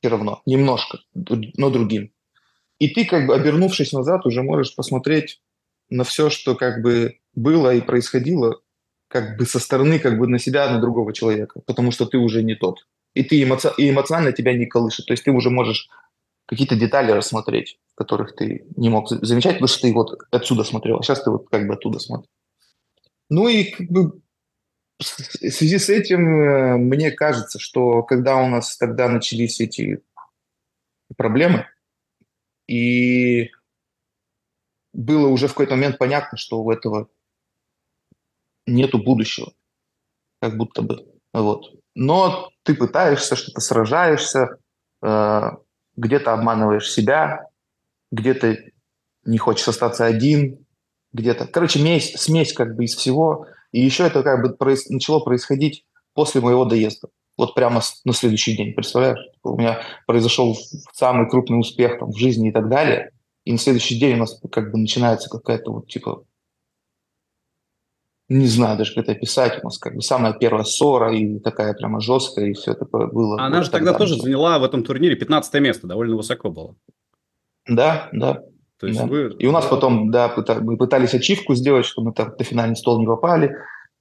Все равно, немножко, но другим. И ты, как бы обернувшись назад, уже можешь посмотреть на все, что как бы было и происходило, как бы со стороны, как бы на себя, на другого человека, потому что ты уже не тот. И ты эмоци... и эмоционально тебя не колышет. То есть ты уже можешь какие-то детали рассмотреть, которых ты не мог замечать, потому что ты вот отсюда смотрел, а сейчас ты вот как бы оттуда смотришь. Ну и как бы в связи с этим э, мне кажется, что когда у нас тогда начались эти проблемы, и было уже в какой-то момент понятно, что у этого нету будущего, как будто бы. Вот. Но ты пытаешься, что-то сражаешься, э, где-то обманываешь себя, где-то не хочешь остаться один, где-то. Короче, смесь, смесь как бы из всего. И еще это как бы проис... начало происходить после моего доезда. Вот прямо на следующий день, представляешь? У меня произошел самый крупный успех там, в жизни и так далее. И на следующий день у нас как бы начинается какая-то вот типа не знаю даже, как это описать. У нас как бы самая первая ссора и такая прямо жесткая, и все такое было. Она вот же тогда, тогда тоже заняла в этом турнире 15 место, довольно высоко было. Да, да. То есть да. вы... И у нас потом, да, мы пытались ачивку сделать, что мы там на финальный стол не попали,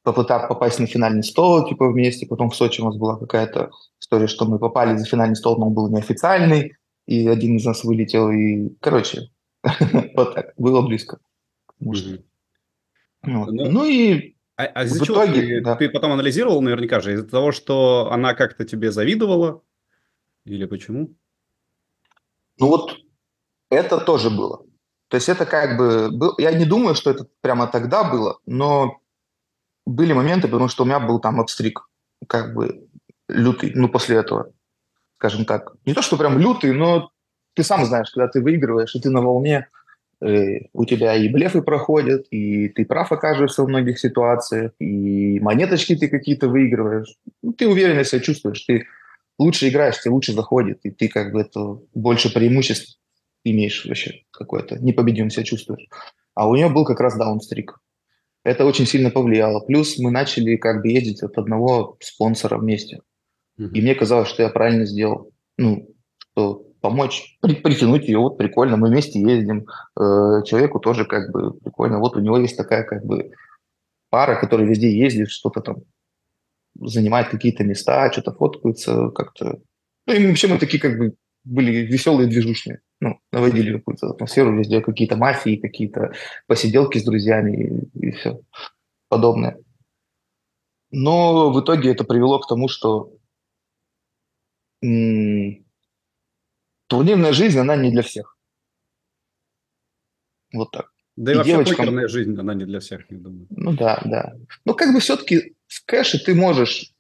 попытав попасть на финальный стол, типа, вместе. Потом в Сочи у нас была какая-то история, что мы попали за финальный стол, но он был неофициальный, и один из нас вылетел, и, короче, вот так, было близко. Ну, ну и а, а из-за чего итоге, ты, да. ты потом анализировал наверняка же? Из-за того, что она как-то тебе завидовала? Или почему? Ну вот это тоже было. То есть это как бы... Был, я не думаю, что это прямо тогда было, но были моменты, потому что у меня был там обстриг, как бы лютый, ну, после этого, скажем так. Не то, что прям лютый, но ты сам знаешь, когда ты выигрываешь, и ты на волне, у тебя и блефы проходят, и ты прав окажешься в многих ситуациях, и монеточки ты какие-то выигрываешь. Ну, ты уверенно себя чувствуешь, ты лучше играешь, тебе лучше заходит, и ты как бы это больше преимуществ имеешь вообще какое-то, непобедимым себя чувствуешь. А у нее был как раз даунстрик. Это очень сильно повлияло. Плюс мы начали как бы ездить от одного спонсора вместе. Mm-hmm. И мне казалось, что я правильно сделал. Ну, что помочь, при, притянуть ее, вот прикольно, мы вместе ездим. Э, человеку тоже как бы прикольно. Вот у него есть такая как бы пара, которая везде ездит, что-то там занимает какие-то места, что-то фоткаются как-то. Ну, и вообще мы такие как бы были веселые, движущие ну, наводили какую-то атмосферу везде, какие-то мафии, какие-то посиделки с друзьями и, и все подобное. Но в итоге это привело к тому, что турнирная жизнь, она не для всех. Вот так. Да и, и вообще девочкам... покерная жизнь, она не для всех, я думаю. Ну да, да. Но как бы все-таки в кэше ты можешь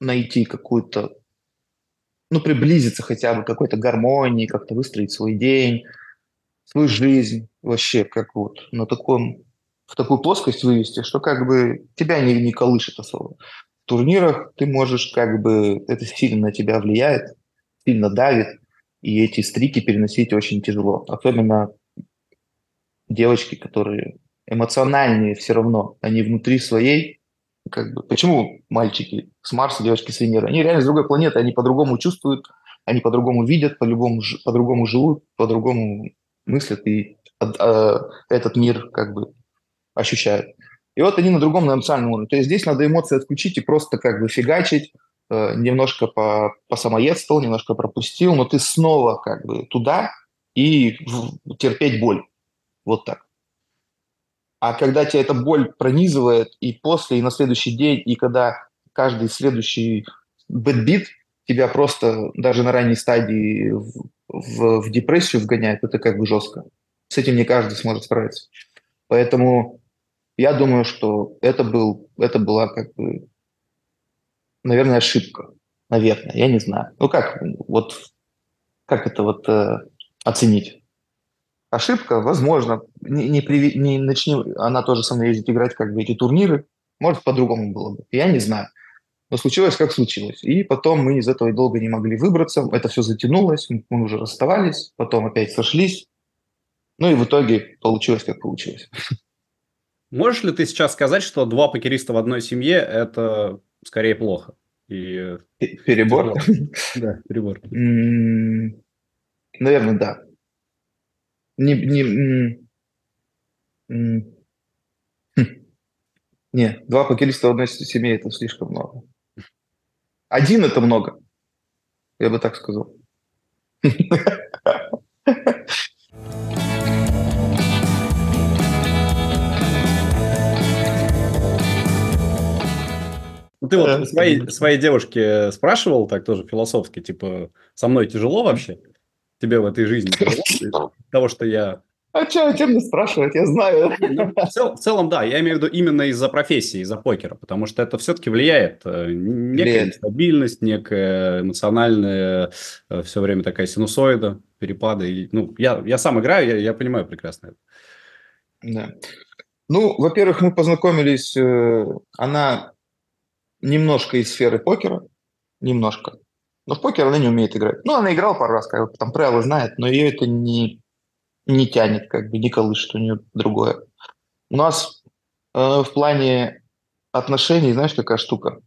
найти какую-то ну, приблизиться хотя бы к какой-то гармонии, как-то выстроить свой день, свою жизнь вообще как вот на таком, в такую плоскость вывести, что как бы тебя не, не колышет особо. В турнирах ты можешь как бы, это сильно на тебя влияет, сильно давит, и эти стрики переносить очень тяжело. Особенно девочки, которые эмоциональные все равно, они внутри своей, как бы, почему мальчики с Марса, девочки с Венеры? Они реально с другой планеты, они по-другому чувствуют, они по-другому видят, по-другому, по-другому живут, по-другому мыслят и э, этот мир как бы ощущают. И вот они на другом на эмоциональном уровне. То есть здесь надо эмоции отключить и просто как бы фигачить, немножко по, по самоедствовал, немножко пропустил, но ты снова как бы туда и терпеть боль. Вот так. А когда тебя эта боль пронизывает и после, и на следующий день, и когда каждый следующий бэтбит тебя просто даже на ранней стадии в, в, в депрессию вгоняет, это как бы жестко. С этим не каждый сможет справиться. Поэтому я думаю, что это, был, это была как бы, наверное, ошибка. Наверное, я не знаю. Ну как, вот как это вот э, оценить? Ошибка, возможно. Не, не, при, не начни она тоже со мной ездить играть как бы эти турниры. Может, по-другому было бы. Я не знаю. Но случилось, как случилось. И потом мы из этого долго не могли выбраться. Это все затянулось. Мы уже расставались. Потом опять сошлись. Ну и в итоге получилось, как получилось. Можешь ли ты сейчас сказать, что два покериста в одной семье – это скорее плохо? И... Перебор? Да, перебор. Наверное, да. Не, не, хм. не, два покериста в одной семье – это слишком много. Один – это много. Я бы так сказал. Ну, ты вот своей, своей девушке спрашивал так тоже философски, типа, со мной тяжело вообще? Тебе в этой жизни тяжело? Того, что я... А что, о чем мне спрашивать? Я знаю. Ну, в, цел, в целом, да. Я имею в виду именно из-за профессии, из-за покера. Потому что это все-таки влияет. Э, некая влияет. нестабильность, некая эмоциональная, э, все время такая синусоида, перепады. Ну, я, я сам играю, я, я понимаю прекрасно это. Да. Ну, во-первых, мы познакомились, э, она немножко из сферы покера, немножко. Но в покер она не умеет играть. Ну, она играла пару раз, как бы, там правила знает, но ее это не, не тянет, как бы, не колышет, у нее другое. У нас э, в плане отношений, знаешь, какая штука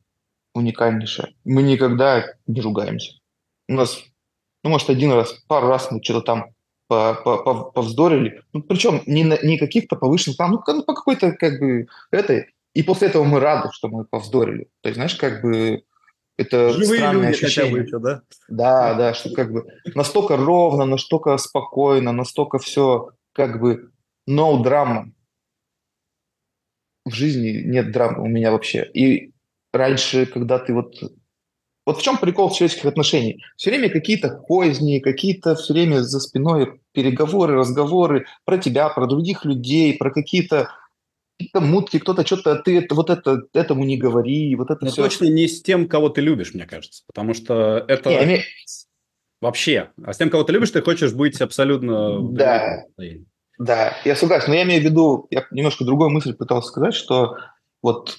уникальнейшая? Мы никогда не ругаемся. У нас, ну, может, один раз, пару раз мы что-то там повздорили. Ну, причем не, на, не каких-то повышенных, там, ну, по какой-то, как бы, этой. И после этого мы рады, что мы повздорили. То есть, знаешь, как бы это Живые странное люди ощущение. Хотя бы еще, да? Да, да, что как бы настолько ровно, настолько спокойно, настолько все как бы no drama. В жизни нет драмы у меня вообще. И раньше, когда ты вот... Вот в чем прикол человеческих отношений? Все время какие-то козни, какие-то все время за спиной переговоры, разговоры про тебя, про других людей, про какие-то какие-то мутки, кто-то что-то, ты это, вот это, этому не говори, вот это Но все. точно не с тем, кого ты любишь, мне кажется, потому что это не, име... вообще, а с тем, кого ты любишь, ты хочешь быть абсолютно... Да, да, я согласен, но я имею в виду, я немножко другую мысль пытался сказать, что вот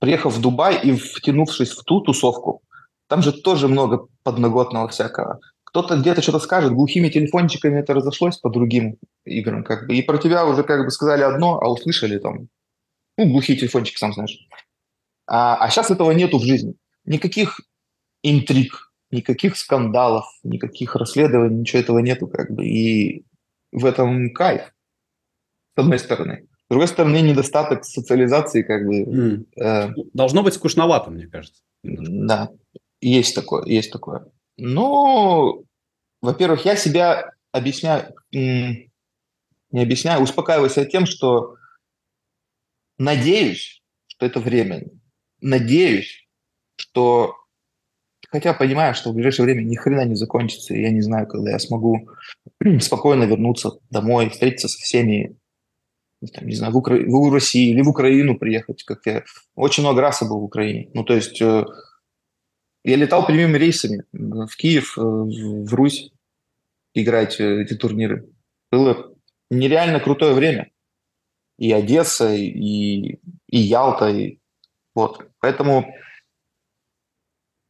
приехав в Дубай и втянувшись в ту тусовку, там же тоже много подноготного всякого кто-то где-то что-то скажет, глухими телефончиками это разошлось по другим играм, как бы, и про тебя уже как бы сказали одно, а услышали там, ну, глухие телефончики, сам знаешь. А, а сейчас этого нету в жизни. Никаких интриг, никаких скандалов, никаких расследований, ничего этого нету, как бы, и в этом кайф, с одной стороны. С другой стороны, недостаток социализации, как бы... Mm. Э, Должно быть скучновато, мне кажется. Да, есть такое, есть такое. Ну, во-первых, я себя объясняю, не объясняю, успокаиваю себя тем, что надеюсь, что это временно. Надеюсь, что хотя понимаю, что в ближайшее время ни хрена не закончится, и я не знаю, когда я смогу спокойно вернуться домой, встретиться со всеми, там, не знаю, в, Укра... в России или в Украину приехать, как я очень много раз был в Украине. Ну, то есть э, я летал прямыми рейсами в Киев, э, в Русь играть э, эти турниры. Было нереально крутое время. И Одесса, и, и Ялта. И, вот. Поэтому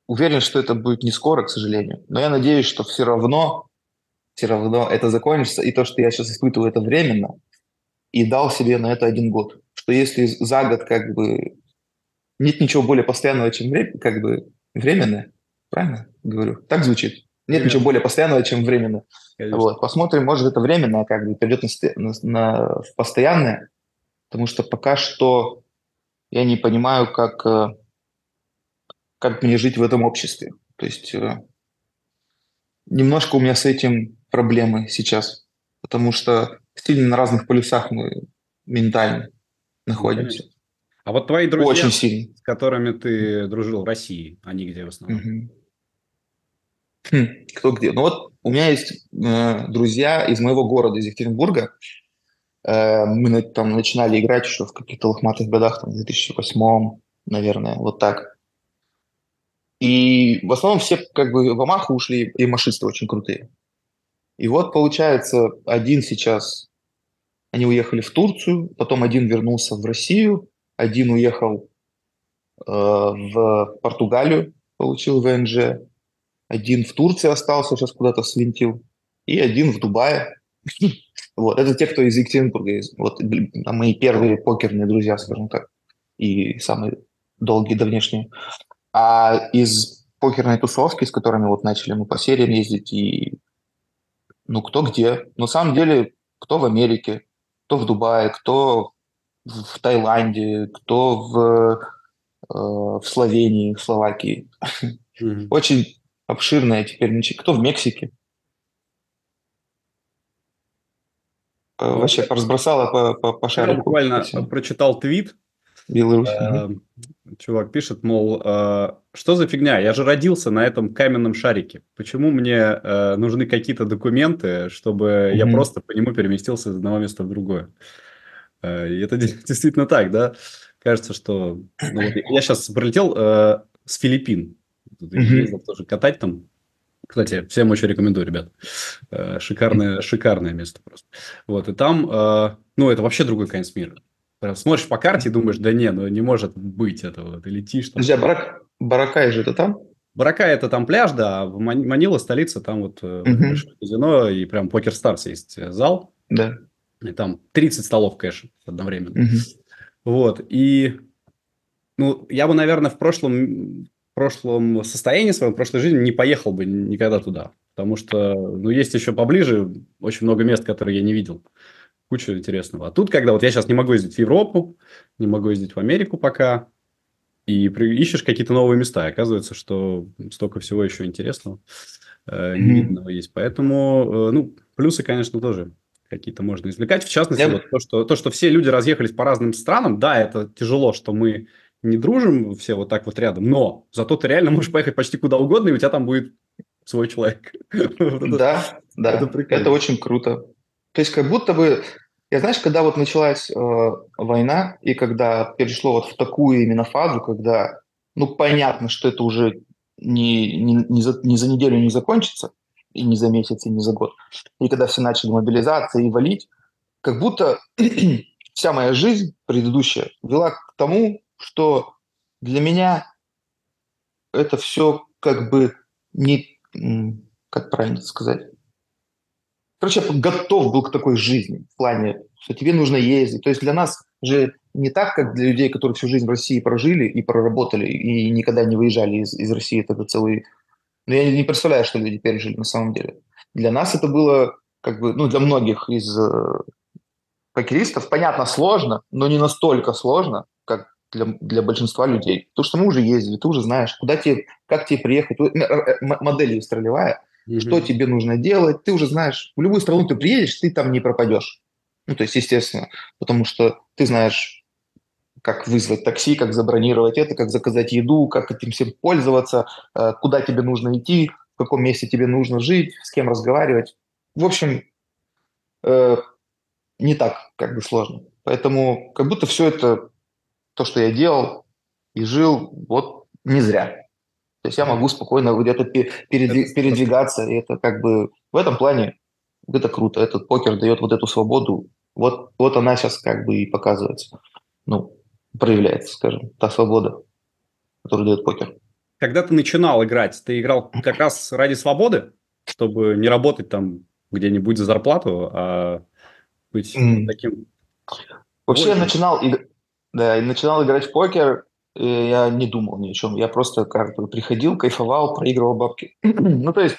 уверен, что это будет не скоро, к сожалению. Но я надеюсь, что все равно, все равно это закончится. И то, что я сейчас испытываю, это временно. И дал себе на это один год. Что если за год как бы нет ничего более постоянного, чем время, как бы временное. Правильно говорю? Так звучит. Нет ничего более постоянного, чем временно. Вот. Посмотрим, может, это временно как бы перейдет на, на, на постоянное, потому что пока что я не понимаю, как, э, как мне жить в этом обществе. То есть э, немножко у меня с этим проблемы сейчас, потому что сильно на разных полюсах мы ментально находимся. А вот твои друзья, Очень сильно. с которыми ты дружил в России, они где в основном? Угу. Хм, кто где? Ну вот у меня есть э, друзья из моего города, из Екатеринбурга. Э, мы там начинали играть еще в каких-то лохматых годах, там, в 2008, наверное, вот так. И в основном все как бы в Амаху ушли, и машисты очень крутые. И вот, получается, один сейчас, они уехали в Турцию, потом один вернулся в Россию, один уехал э, в Португалию, получил ВНЖ, один в Турции остался, сейчас куда-то свинтил, и один в Дубае. Вот, это те, кто из Екатеринбурга, вот мои первые покерные друзья, скажем так, и самые долгие, давнешние. А из покерной тусовки, с которыми вот начали мы по сериям ездить, и ну кто где. На самом деле, кто в Америке, кто в Дубае, кто в Таиланде, кто в, э, в Словении, в Словакии. Mm-hmm. Очень обширная теперь, кто в Мексике. Ну, вообще разбросала по, по, по шарику. Я буквально прочитал твит Беларусь. Э, чувак пишет, мол, э, что за фигня? Я же родился на этом каменном шарике. Почему мне э, нужны какие-то документы, чтобы я просто по нему переместился из одного места в другое? И это действительно так, да? Кажется, что... Ну, вот я сейчас прилетел с Филиппин. Ездил тоже катать там. Кстати, всем очень рекомендую, ребят. Шикарное, шикарное место просто. Вот, и там, ну, это вообще другой конец мира. Прям смотришь по карте и думаешь, да не, ну не может быть этого. Ты летишь. Там. Подожди, а Барак... Баракай же это там? Баракай это там пляж, да, а в Манила столица, там вот угу. казино и прям Покер Старс есть э, зал. Да. И там 30 столов кэша одновременно. Угу. Вот, и ну, я бы, наверное, в прошлом, прошлом состоянии своем, в прошлой жизни не поехал бы никогда туда. Потому что, ну, есть еще поближе очень много мест, которые я не видел куча интересного. А тут, когда вот я сейчас не могу ездить в Европу, не могу ездить в Америку пока, и при, ищешь какие-то новые места, и оказывается, что столько всего еще интересного, э, невидного mm-hmm. есть. Поэтому, э, ну, плюсы, конечно, тоже какие-то можно извлекать. В частности, yeah. вот то, что, то, что все люди разъехались по разным странам, да, это тяжело, что мы не дружим все вот так вот рядом, но зато ты реально можешь поехать почти куда угодно, и у тебя там будет свой человек. Да, да, это очень круто. То есть как будто бы, я знаешь, когда вот началась э, война, и когда перешло вот в такую именно фазу, когда, ну, понятно, что это уже не, не, не, за, не за неделю не закончится, и не за месяц, и не за год, и когда все начали мобилизация и валить, как будто вся моя жизнь предыдущая вела к тому, что для меня это все как бы не, как правильно сказать, Короче, я готов был к такой жизни в плане, что тебе нужно ездить. То есть для нас же не так, как для людей, которые всю жизнь в России прожили и проработали, и никогда не выезжали из, из России. Это целый... Но я не представляю, что люди пережили на самом деле. Для нас это было, как бы, ну, для многих из э, покеристов, понятно, сложно, но не настолько сложно, как для, для большинства людей. Потому что мы уже ездили, ты уже знаешь, куда тебе, как тебе приехать. Модель строевая, mm-hmm. что тебе нужно делать. Ты уже знаешь, в любую страну ты приедешь, ты там не пропадешь. Ну, то есть, естественно, потому что ты знаешь, как вызвать такси, как забронировать это, как заказать еду, как этим всем пользоваться, э, куда тебе нужно идти, в каком месте тебе нужно жить, с кем разговаривать. В общем, э, не так как бы сложно. Поэтому как будто все это, то, что я делал и жил, вот не зря. То есть я могу спокойно где-то передвиг, передвигаться, и это как бы в этом плане это круто. Этот покер дает вот эту свободу. Вот, вот она сейчас как бы и показывается. Ну, проявляется, скажем, та свобода, которую дает покер. Когда ты начинал играть, ты играл как раз ради свободы, чтобы не работать там где-нибудь за зарплату, а быть mm. таким... Вообще я начинал, да, начинал играть в покер я не думал ни о чем. Я просто как бы приходил, кайфовал, проигрывал бабки. ну, то есть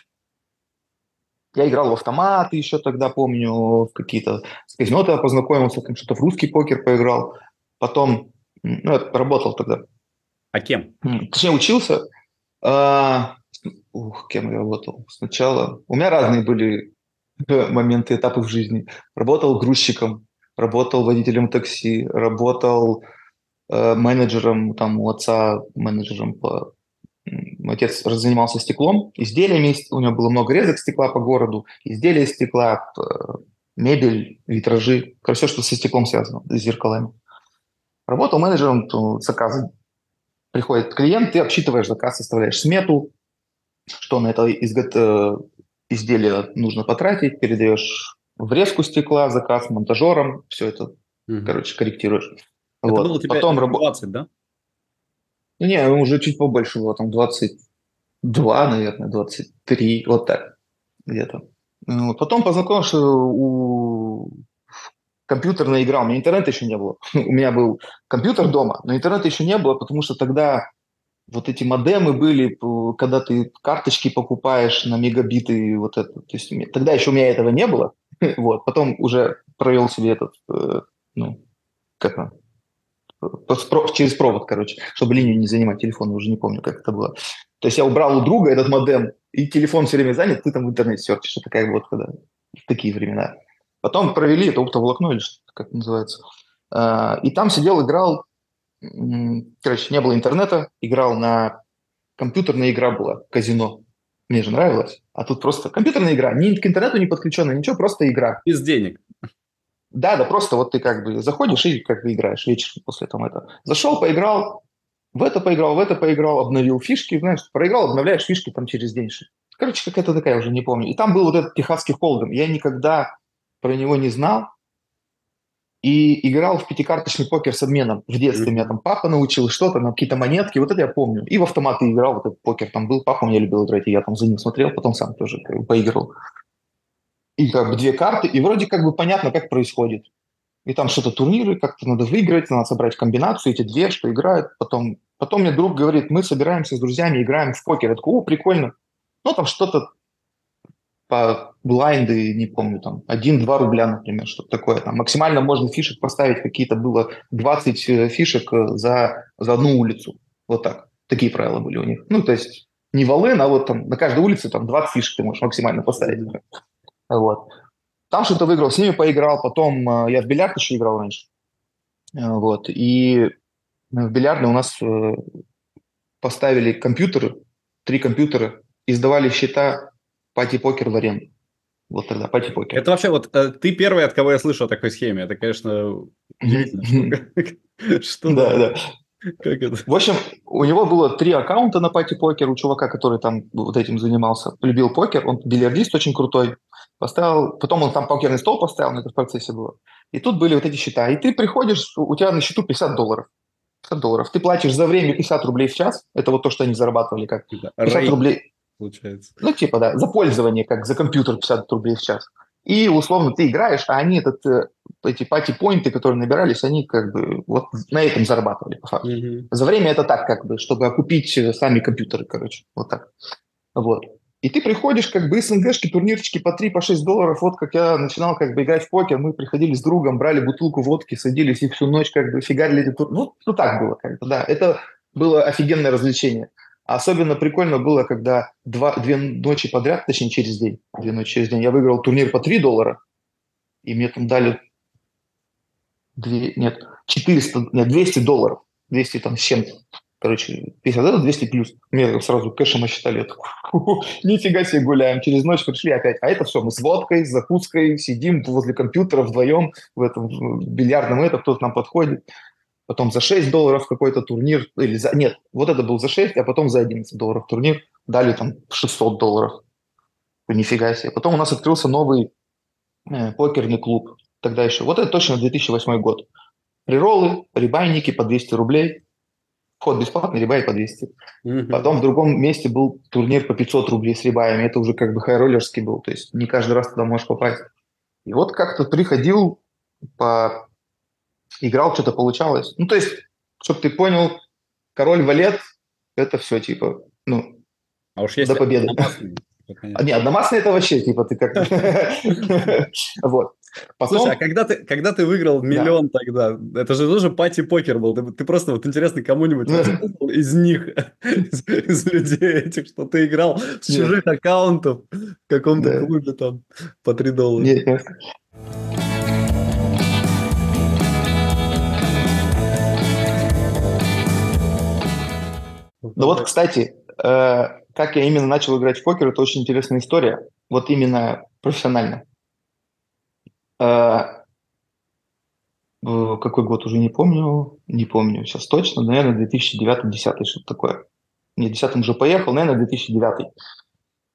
я играл в автоматы еще тогда, помню, в какие-то... С казино тогда познакомился, там что-то в русский покер поиграл. Потом, ну, работал тогда. А кем? Точнее, учился. А, ух, кем я работал? Сначала... У меня разные были моменты, этапы в жизни. Работал грузчиком, работал водителем такси, работал Э, менеджером, там у отца менеджером по отец занимался стеклом, изделиями, у него было много резок стекла по городу, изделия из стекла, мебель, витражи, все, что со стеклом связано, с зеркалами. Работал менеджером заказы. приходит клиент, ты обсчитываешь заказ, составляешь смету, что на это изго... изделие нужно потратить, передаешь врезку стекла, заказ монтажерам, все это, угу. короче, корректируешь. Это вот. было у тебя Потом 20, да? Не, уже чуть побольше было, там 22, наверное, 23, вот так где-то. Вот. Потом познакомился у компьютерная игра. У меня интернета еще не было. у меня был компьютер дома, но интернета еще не было, потому что тогда вот эти модемы были, когда ты карточки покупаешь на мегабиты, вот это. То есть тогда еще у меня этого не было. вот. Потом уже провел себе этот, э, ну, как через провод, короче, чтобы линию не занимать телефон, уже не помню, как это было. То есть я убрал у друга этот модем, и телефон все время занят, ты там в интернете серчишь. Это как вот когда в такие времена. Потом провели это оптоволокно или что как называется. А, и там сидел, играл, короче, не было интернета, играл на компьютерная игра была, казино. Мне же нравилось. А тут просто компьютерная игра, ни к интернету не подключена, ничего, просто игра. Без денег. Да, да, просто вот ты как бы заходишь и как бы играешь вечером после этого это. Зашел, поиграл, в это поиграл, в это поиграл, обновил фишки, знаешь, проиграл, обновляешь фишки там через день. Короче, какая-то такая, уже не помню. И там был вот этот техасский холдем. Я никогда про него не знал и играл в пятикарточный покер с обменом в детстве. Меня там папа научил что-то, на какие-то монетки, вот это я помню. И в автоматы играл, вот этот покер там был, папа мне любил играть, и я там за ним смотрел, потом сам тоже поиграл. И как бы две карты, и вроде как бы понятно, как происходит. И там что-то турниры, как-то надо выиграть, надо собрать комбинацию, эти две, что играют. Потом, потом мне друг говорит, мы собираемся с друзьями, играем в покер. Я такой, о, прикольно. Ну, там что-то по блайнды, не помню, там, 1-2 рубля, например, что-то такое. Там максимально можно фишек поставить, какие-то было 20 э, фишек э, за, за одну улицу. Вот так. Такие правила были у них. Ну, то есть не вален, а вот там на каждой улице там 20 фишек ты можешь максимально поставить. Вот. Там что-то выиграл, с ними поиграл, потом э, я в бильярд еще играл раньше. Вот. И в бильярде у нас поставили компьютеры, три компьютера, издавали счета пати-покер в аренду. Вот тогда пати-покер. Это вообще вот э, ты первый, от кого я слышу о такой схеме. Это, конечно, Что? Да, да. Как это? В общем, у него было три аккаунта на пати-покер, у чувака, который там вот этим занимался, любил покер, он бильярдист очень крутой, поставил, потом он там покерный стол поставил, но это в процессе было. И тут были вот эти счета. И ты приходишь, у тебя на счету 50 долларов. 50 долларов. Ты платишь за время 50 рублей в час. Это вот то, что они зарабатывали как 50 рублей получается. Ну, типа, да, за пользование, как за компьютер 50 рублей в час. И, условно, ты играешь, а они этот, э, эти пати-поинты, которые набирались, они как бы вот на этом зарабатывали, по факту. Mm-hmm. За время это так, как бы, чтобы окупить э, сами компьютеры, короче, вот так. Вот. И ты приходишь, как бы, СНГшки, турнирчики по 3, по 6 долларов. Вот как я начинал, как бы, играть в покер. Мы приходили с другом, брали бутылку водки, садились и всю ночь, как бы, фигарили. Ну, ну, так было, как бы, да. Это было офигенное развлечение. Особенно прикольно было, когда два, две ночи подряд, точнее через день, две ночи через день, я выиграл турнир по 3 доллара, и мне там дали 2, нет, 400, нет, 200 долларов, 200 там с чем-то. Короче, 50 долларов, 200 плюс. Мне сразу кэшем осчитали. Нифига себе гуляем. Через ночь пришли опять. А это все, мы с водкой, с закуской сидим возле компьютера вдвоем в этом бильярдном. Это кто-то нам подходит потом за 6 долларов какой-то турнир, или за, нет, вот это был за 6, а потом за 11 долларов турнир, дали там 600 долларов. Нифига себе. Потом у нас открылся новый э, покерный клуб, тогда еще. Вот это точно 2008 год. Приролы, рибайники по 200 рублей, вход бесплатный, рибай по 200. Mm-hmm. Потом в другом месте был турнир по 500 рублей с рибаями, это уже как бы хайроллерский был, то есть не каждый раз туда можешь попасть. И вот как-то приходил по играл, что-то получалось. Ну, то есть, чтобы ты понял, король валет – это все, типа, ну, а уж если до победы. А, не, одномастный это вообще, типа, ты как Вот. Потом... Слушай, а когда ты, когда ты выиграл миллион да. тогда, это же тоже пати-покер был, ты, ты просто вот интересно кому-нибудь из них, из, из людей этих, что ты играл с чужих аккаунтов в каком-то клубе там по 3 доллара. Нет, нет. Ну вот, кстати, э, как я именно начал играть в покер, это очень интересная история. Вот именно профессионально. Э, какой год уже не помню, не помню сейчас точно, наверное, 2009-2010, что-то такое. Не, в 2010 уже поехал, наверное, 2009.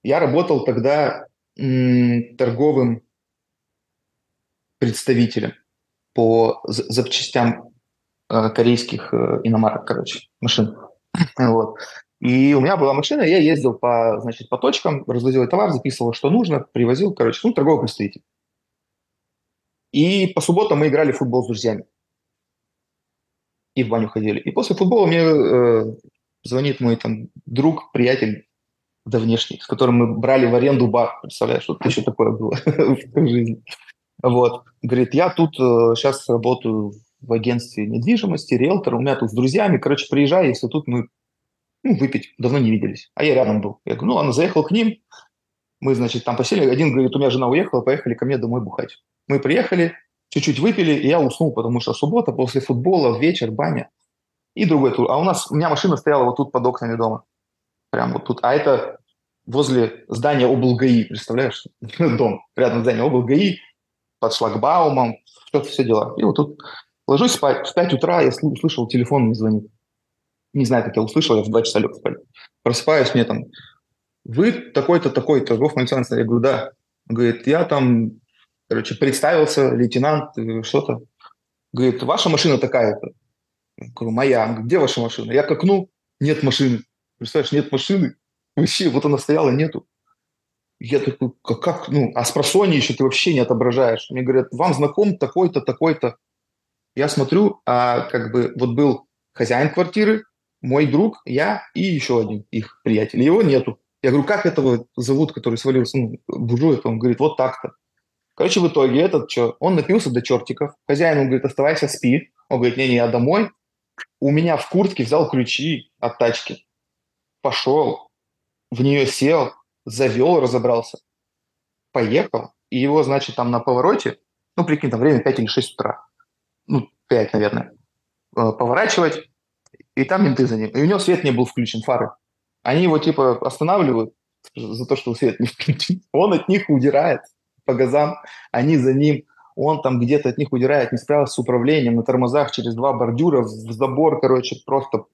Я работал тогда м, торговым представителем по запчастям э, корейских э, иномарок, короче, машин. вот. И у меня была машина, я ездил по, значит, по точкам, развозил товар, записывал, что нужно, привозил, короче, ну, торговый представитель. И по субботам мы играли в футбол с друзьями. И в баню ходили. И после футбола мне э, звонит мой там друг, приятель давнешний, с которым мы брали в аренду бар. Представляешь, что еще такое было в жизни. Вот. Говорит, я тут э, сейчас работаю в агентстве недвижимости, риэлтор, у меня тут с друзьями, короче, приезжай, если тут мы ну, выпить, давно не виделись. А я рядом был. Я говорю, ну ладно, заехал к ним, мы, значит, там посели, один говорит, у меня жена уехала, поехали ко мне домой бухать. Мы приехали, чуть-чуть выпили, и я уснул, потому что суббота, после футбола, вечер, баня. И другой тур. А у нас, у меня машина стояла вот тут под окнами дома. Прям вот тут. А это возле здания облгаи, представляешь? Дом рядом здания облгаи, под шлагбаумом, что-то все дела. И вот тут ложусь спать. В 5 утра я услышал, телефон мне звонит. Не знаю, как я услышал, я в 2 часа лег спать. Просыпаюсь, мне там, вы такой-то, такой-то, Гофман Александр Я говорю, да. Он говорит, я там Короче, представился лейтенант, э, что-то. Говорит, ваша машина такая-то. Говорю, моя. Говорит, где ваша машина? Я к окну, нет машины. Представляешь, нет машины. Вообще, вот она стояла, нету. Я такой, как, как ну, а с еще ты вообще не отображаешь. Мне говорят, вам знаком такой-то, такой-то. Я смотрю, а как бы вот был хозяин квартиры, мой друг, я и еще один их приятель. Его нету. Я говорю, как этого зовут, который свалился, ну, буржуя? Он говорит, вот так-то. Короче, в итоге этот что, он напился до чертиков. Хозяин ему говорит, оставайся, спи. Он говорит, не-не, я домой. У меня в куртке взял ключи от тачки. Пошел, в нее сел, завел, разобрался. Поехал. И его, значит, там на повороте, ну, прикинь, там время 5 или 6 утра. Ну, 5, наверное. Э, поворачивать, и там менты за ним. И у него свет не был включен, фары. Они его, типа, останавливают за то, что свет не включен. Он от них удирает по газам, они за ним, он там где-то от них удирает, не справился с управлением, на тормозах через два бордюра, в забор, короче, просто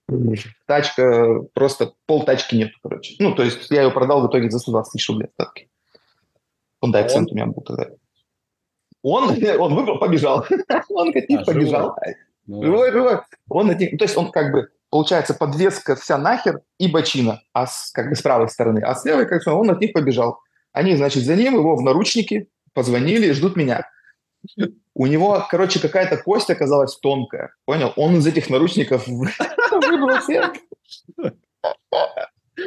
тачка, просто пол тачки нет, короче. Ну, то есть я ее продал в итоге за 120 тысяч рублей остатки. Hyundai Accent у меня был тогда. Он, он выбрал, побежал. он них а, побежал. Ну живой, живой. Он от них, то есть он как бы, получается, подвеска вся нахер и бочина, а с, как бы с правой стороны. А с левой, как бы, он от них побежал. Они, значит, за ним, его в наручники, позвонили и ждут меня. У него, короче, какая-то кость оказалась тонкая. Понял? Он из этих наручников выбрался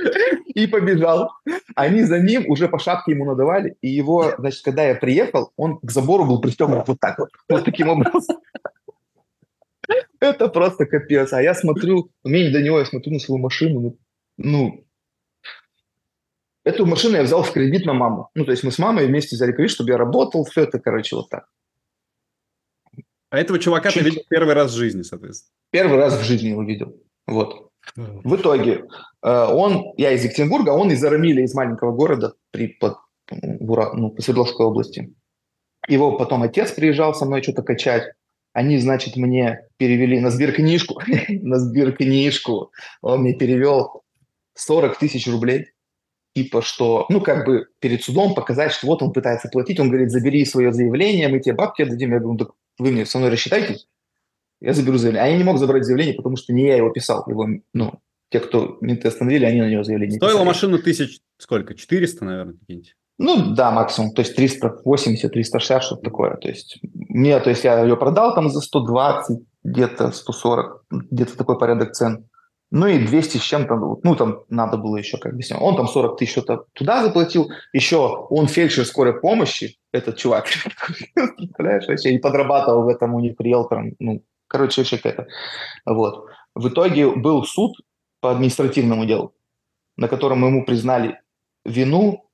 и побежал. Они за ним уже по шапке ему надавали, и его, значит, когда я приехал, он к забору был пристегнут вот так вот, вот таким образом. Это просто капец. А я смотрю, мне не до него, я смотрю на свою машину, ну, ну Эту машину я взял в кредит на маму. Ну, то есть мы с мамой вместе взяли кредит, чтобы я работал, все это, короче, вот так. А этого чувака Чуть... ты видел первый раз в жизни, соответственно? Первый раз в жизни его видел. Вот. В итоге э, он, я из Екатеринбурга, он из Арамиля, из маленького города при, под, ну, по Свердловской области. Его потом отец приезжал со мной что-то качать. Они, значит, мне перевели на сберкнижку, на сберкнижку. Он мне перевел 40 тысяч рублей типа, что, ну, как бы перед судом показать, что вот он пытается платить, он говорит, забери свое заявление, мы тебе бабки отдадим. Я говорю, ну, так вы мне со мной рассчитайтесь, я заберу заявление. А я не мог забрать заявление, потому что не я его писал, его, ну, те, кто менты остановили, они на него заявление Стоила писали. машина тысяч, сколько, 400, наверное, какие-нибудь? Ну, да, максимум, то есть 380, 360, что-то такое. То есть, мне, то есть я ее продал там за 120, где-то 140, где-то такой порядок цен. Ну и 200 с чем-то, ну там надо было еще как бы Он там 40 тысяч что-то туда заплатил. Еще он фельдшер скорой помощи, этот чувак, представляешь, вообще, и подрабатывал в этом у них риэлтором. Ну, короче, вообще какая-то. Вот. В итоге был суд по административному делу, на котором ему признали вину,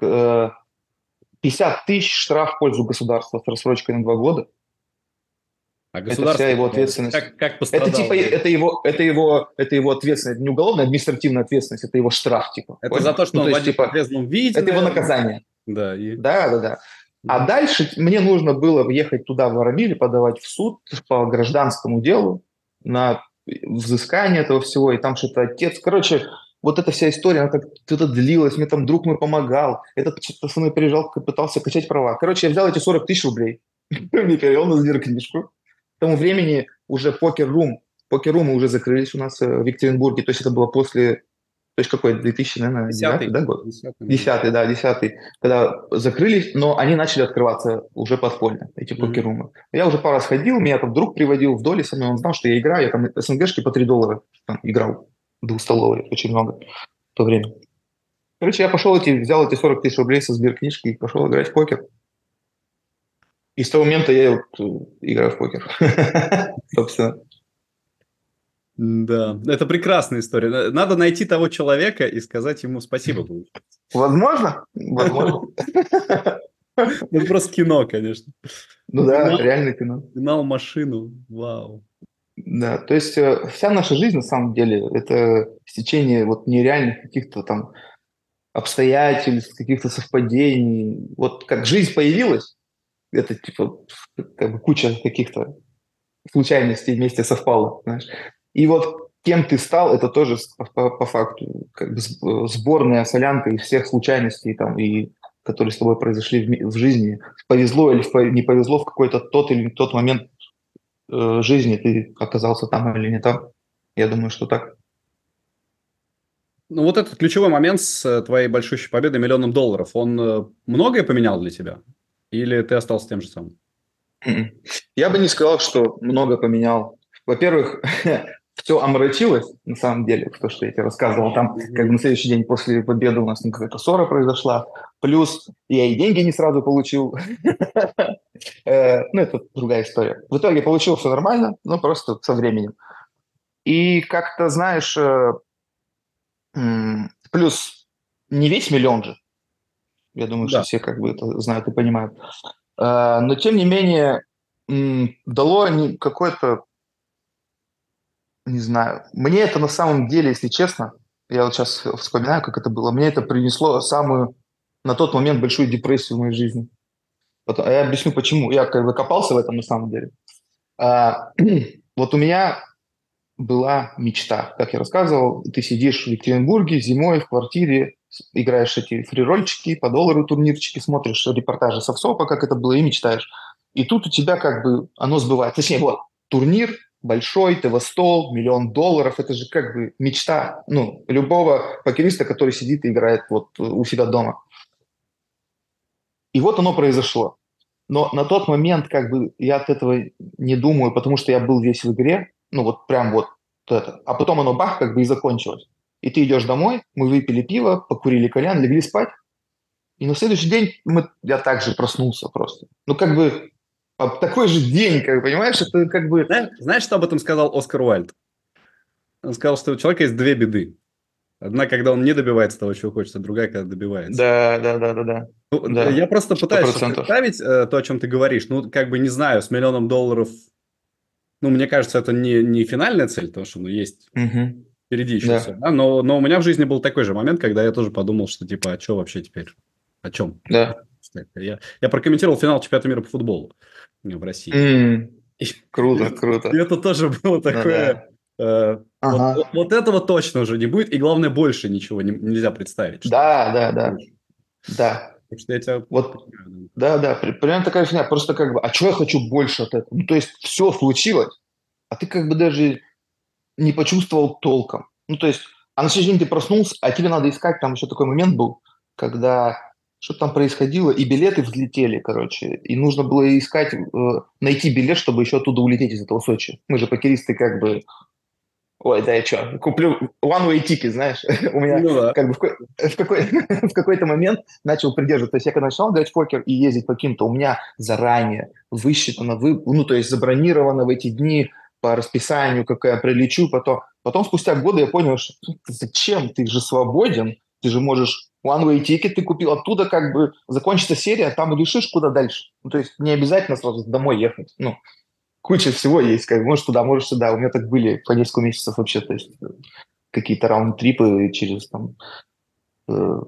50 э, тысяч штраф в пользу государства с рассрочкой на два года – а государство, это вся его ответственность. Как, как это типа это его, это его, это его ответственность, не уголовная, административная ответственность, это его штраф типа. Это понял? за то, что ну, он то есть, типа, в виде. Это его наказание. Да, и... да, да, да. А дальше мне нужно было ехать туда, в Арамиле, подавать в суд по гражданскому делу на взыскание этого всего, и там что-то отец. Короче, вот эта вся история, она так что-то длилась, мне там друг мой помогал, этот со мной приезжал, пытался качать права. Короче, я взял эти 40 тысяч рублей, мне перевел на сберкнижку. К тому времени уже покер-рум, покер-румы уже закрылись у нас э, в Екатеринбурге, то есть это было после то есть какой, 2000, наверное, 10 да, год? 10 10 да, 10 когда закрылись, но они начали открываться уже подпольно, эти mm-hmm. покерумы. Я уже пару раз ходил, меня там друг приводил в доли со мной, он знал, что я играю, я там СНГшки по 3 доллара там, играл, двухстоловые, очень много в то время. Короче, я пошел эти, взял эти 40 тысяч рублей со сберкнижки и пошел играть в покер. И с того момента я вот э, играю в покер, собственно. Да, это прекрасная история. Надо найти того человека и сказать ему спасибо. Возможно, возможно. Это просто кино, конечно. Ну да, реальное кино. Гнал машину, вау. Да, то есть э, вся наша жизнь на самом деле это стечение вот нереальных каких-то там обстоятельств, каких-то совпадений. Вот как жизнь появилась, это типа как бы куча каких-то случайностей вместе совпало, знаешь. И вот кем ты стал, это тоже по, по факту как бы сборная солянка из всех случайностей, там, и, которые с тобой произошли в, в жизни. Повезло или не повезло в какой-то тот или тот момент э, жизни ты оказался там или не там. Я думаю, что так. Ну вот этот ключевой момент с э, твоей большущей победой миллионом долларов, он э, многое поменял для тебя? Или ты остался тем же самым? М-м. Я бы не сказал, что много поменял. Во-первых, все омрачилось, на самом деле, то, что я тебе рассказывал. Там как бы на следующий день после победы у нас какая-то ссора произошла. Плюс я и деньги не сразу получил. Э, ну, это другая история. В итоге получил все нормально, но просто со временем. И как-то, знаешь, э, плюс не весь миллион же. Я думаю, что все как бы это знают и понимают. Э, но, тем не менее, дало какое-то не знаю. Мне это на самом деле, если честно, я вот сейчас вспоминаю, как это было, мне это принесло самую на тот момент большую депрессию в моей жизни. Потом, я объясню, почему. Я как бы копался в этом на самом деле. А, вот у меня была мечта, как я рассказывал, ты сидишь в Екатеринбурге зимой в квартире, играешь эти фрирольчики, по доллару турнирчики, смотришь репортажи Совсопа, как это было, и мечтаешь. И тут у тебя как бы оно сбывается. Точнее, вот, турнир, большой, ТВ-стол, миллион долларов, это же как бы мечта ну, любого покериста, который сидит и играет вот у себя дома. И вот оно произошло. Но на тот момент как бы я от этого не думаю, потому что я был весь в игре, ну вот прям вот это. А потом оно бах, как бы и закончилось. И ты идешь домой, мы выпили пиво, покурили кальян, легли спать. И на следующий день мы, я также проснулся просто. Ну как бы такой же день, как понимаешь, это как бы... Знаешь, знаешь, что об этом сказал Оскар Уайльд? Он сказал, что у человека есть две беды. Одна, когда он не добивается того, чего хочется, другая, когда добивается. Да, да, да, да, да. Ну, да. Я просто пытаюсь представить э, то, о чем ты говоришь. Ну, как бы не знаю, с миллионом долларов. Ну, мне кажется, это не, не финальная цель, потому что ну, есть угу. впереди еще да. все. Да? Но, но у меня в жизни был такой же момент, когда я тоже подумал, что типа, а что вообще теперь? О чем? Да. Я, я прокомментировал финал чемпионата мира по футболу в России. Mm, круто, круто. И это тоже было такое... Ну, да. э, ага. вот, вот этого точно уже не будет, и главное, больше ничего не, нельзя представить. Да, да, да. Да. Так что я тебя... Вот, да, да, примерно такая фигня. Просто как бы, а что я хочу больше от этого? Ну, то есть все случилось, а ты как бы даже не почувствовал толком. Ну, то есть, а на следующий день ты проснулся, а тебе надо искать, там еще такой момент был, когда что там происходило, и билеты взлетели, короче, и нужно было искать, э, найти билет, чтобы еще оттуда улететь из этого Сочи. Мы же покеристы как бы... Ой, да я что, куплю one-way ticket, знаешь, у меня ну, да. как бы в, в, какой, в какой-то момент начал придерживаться, то есть я когда начал играть в покер и ездить по каким-то, у меня заранее высчитано, вы, ну, то есть забронировано в эти дни по расписанию, как я прилечу, потом, потом спустя годы я понял, что зачем, ты же свободен, ты же можешь one-way ticket ты купил, оттуда как бы закончится серия, там решишь, куда дальше. Ну, то есть не обязательно сразу домой ехать. Ну, куча всего есть, как можешь туда, можешь сюда. У меня так были по несколько месяцев вообще, то есть э, какие-то раунд-трипы через там э,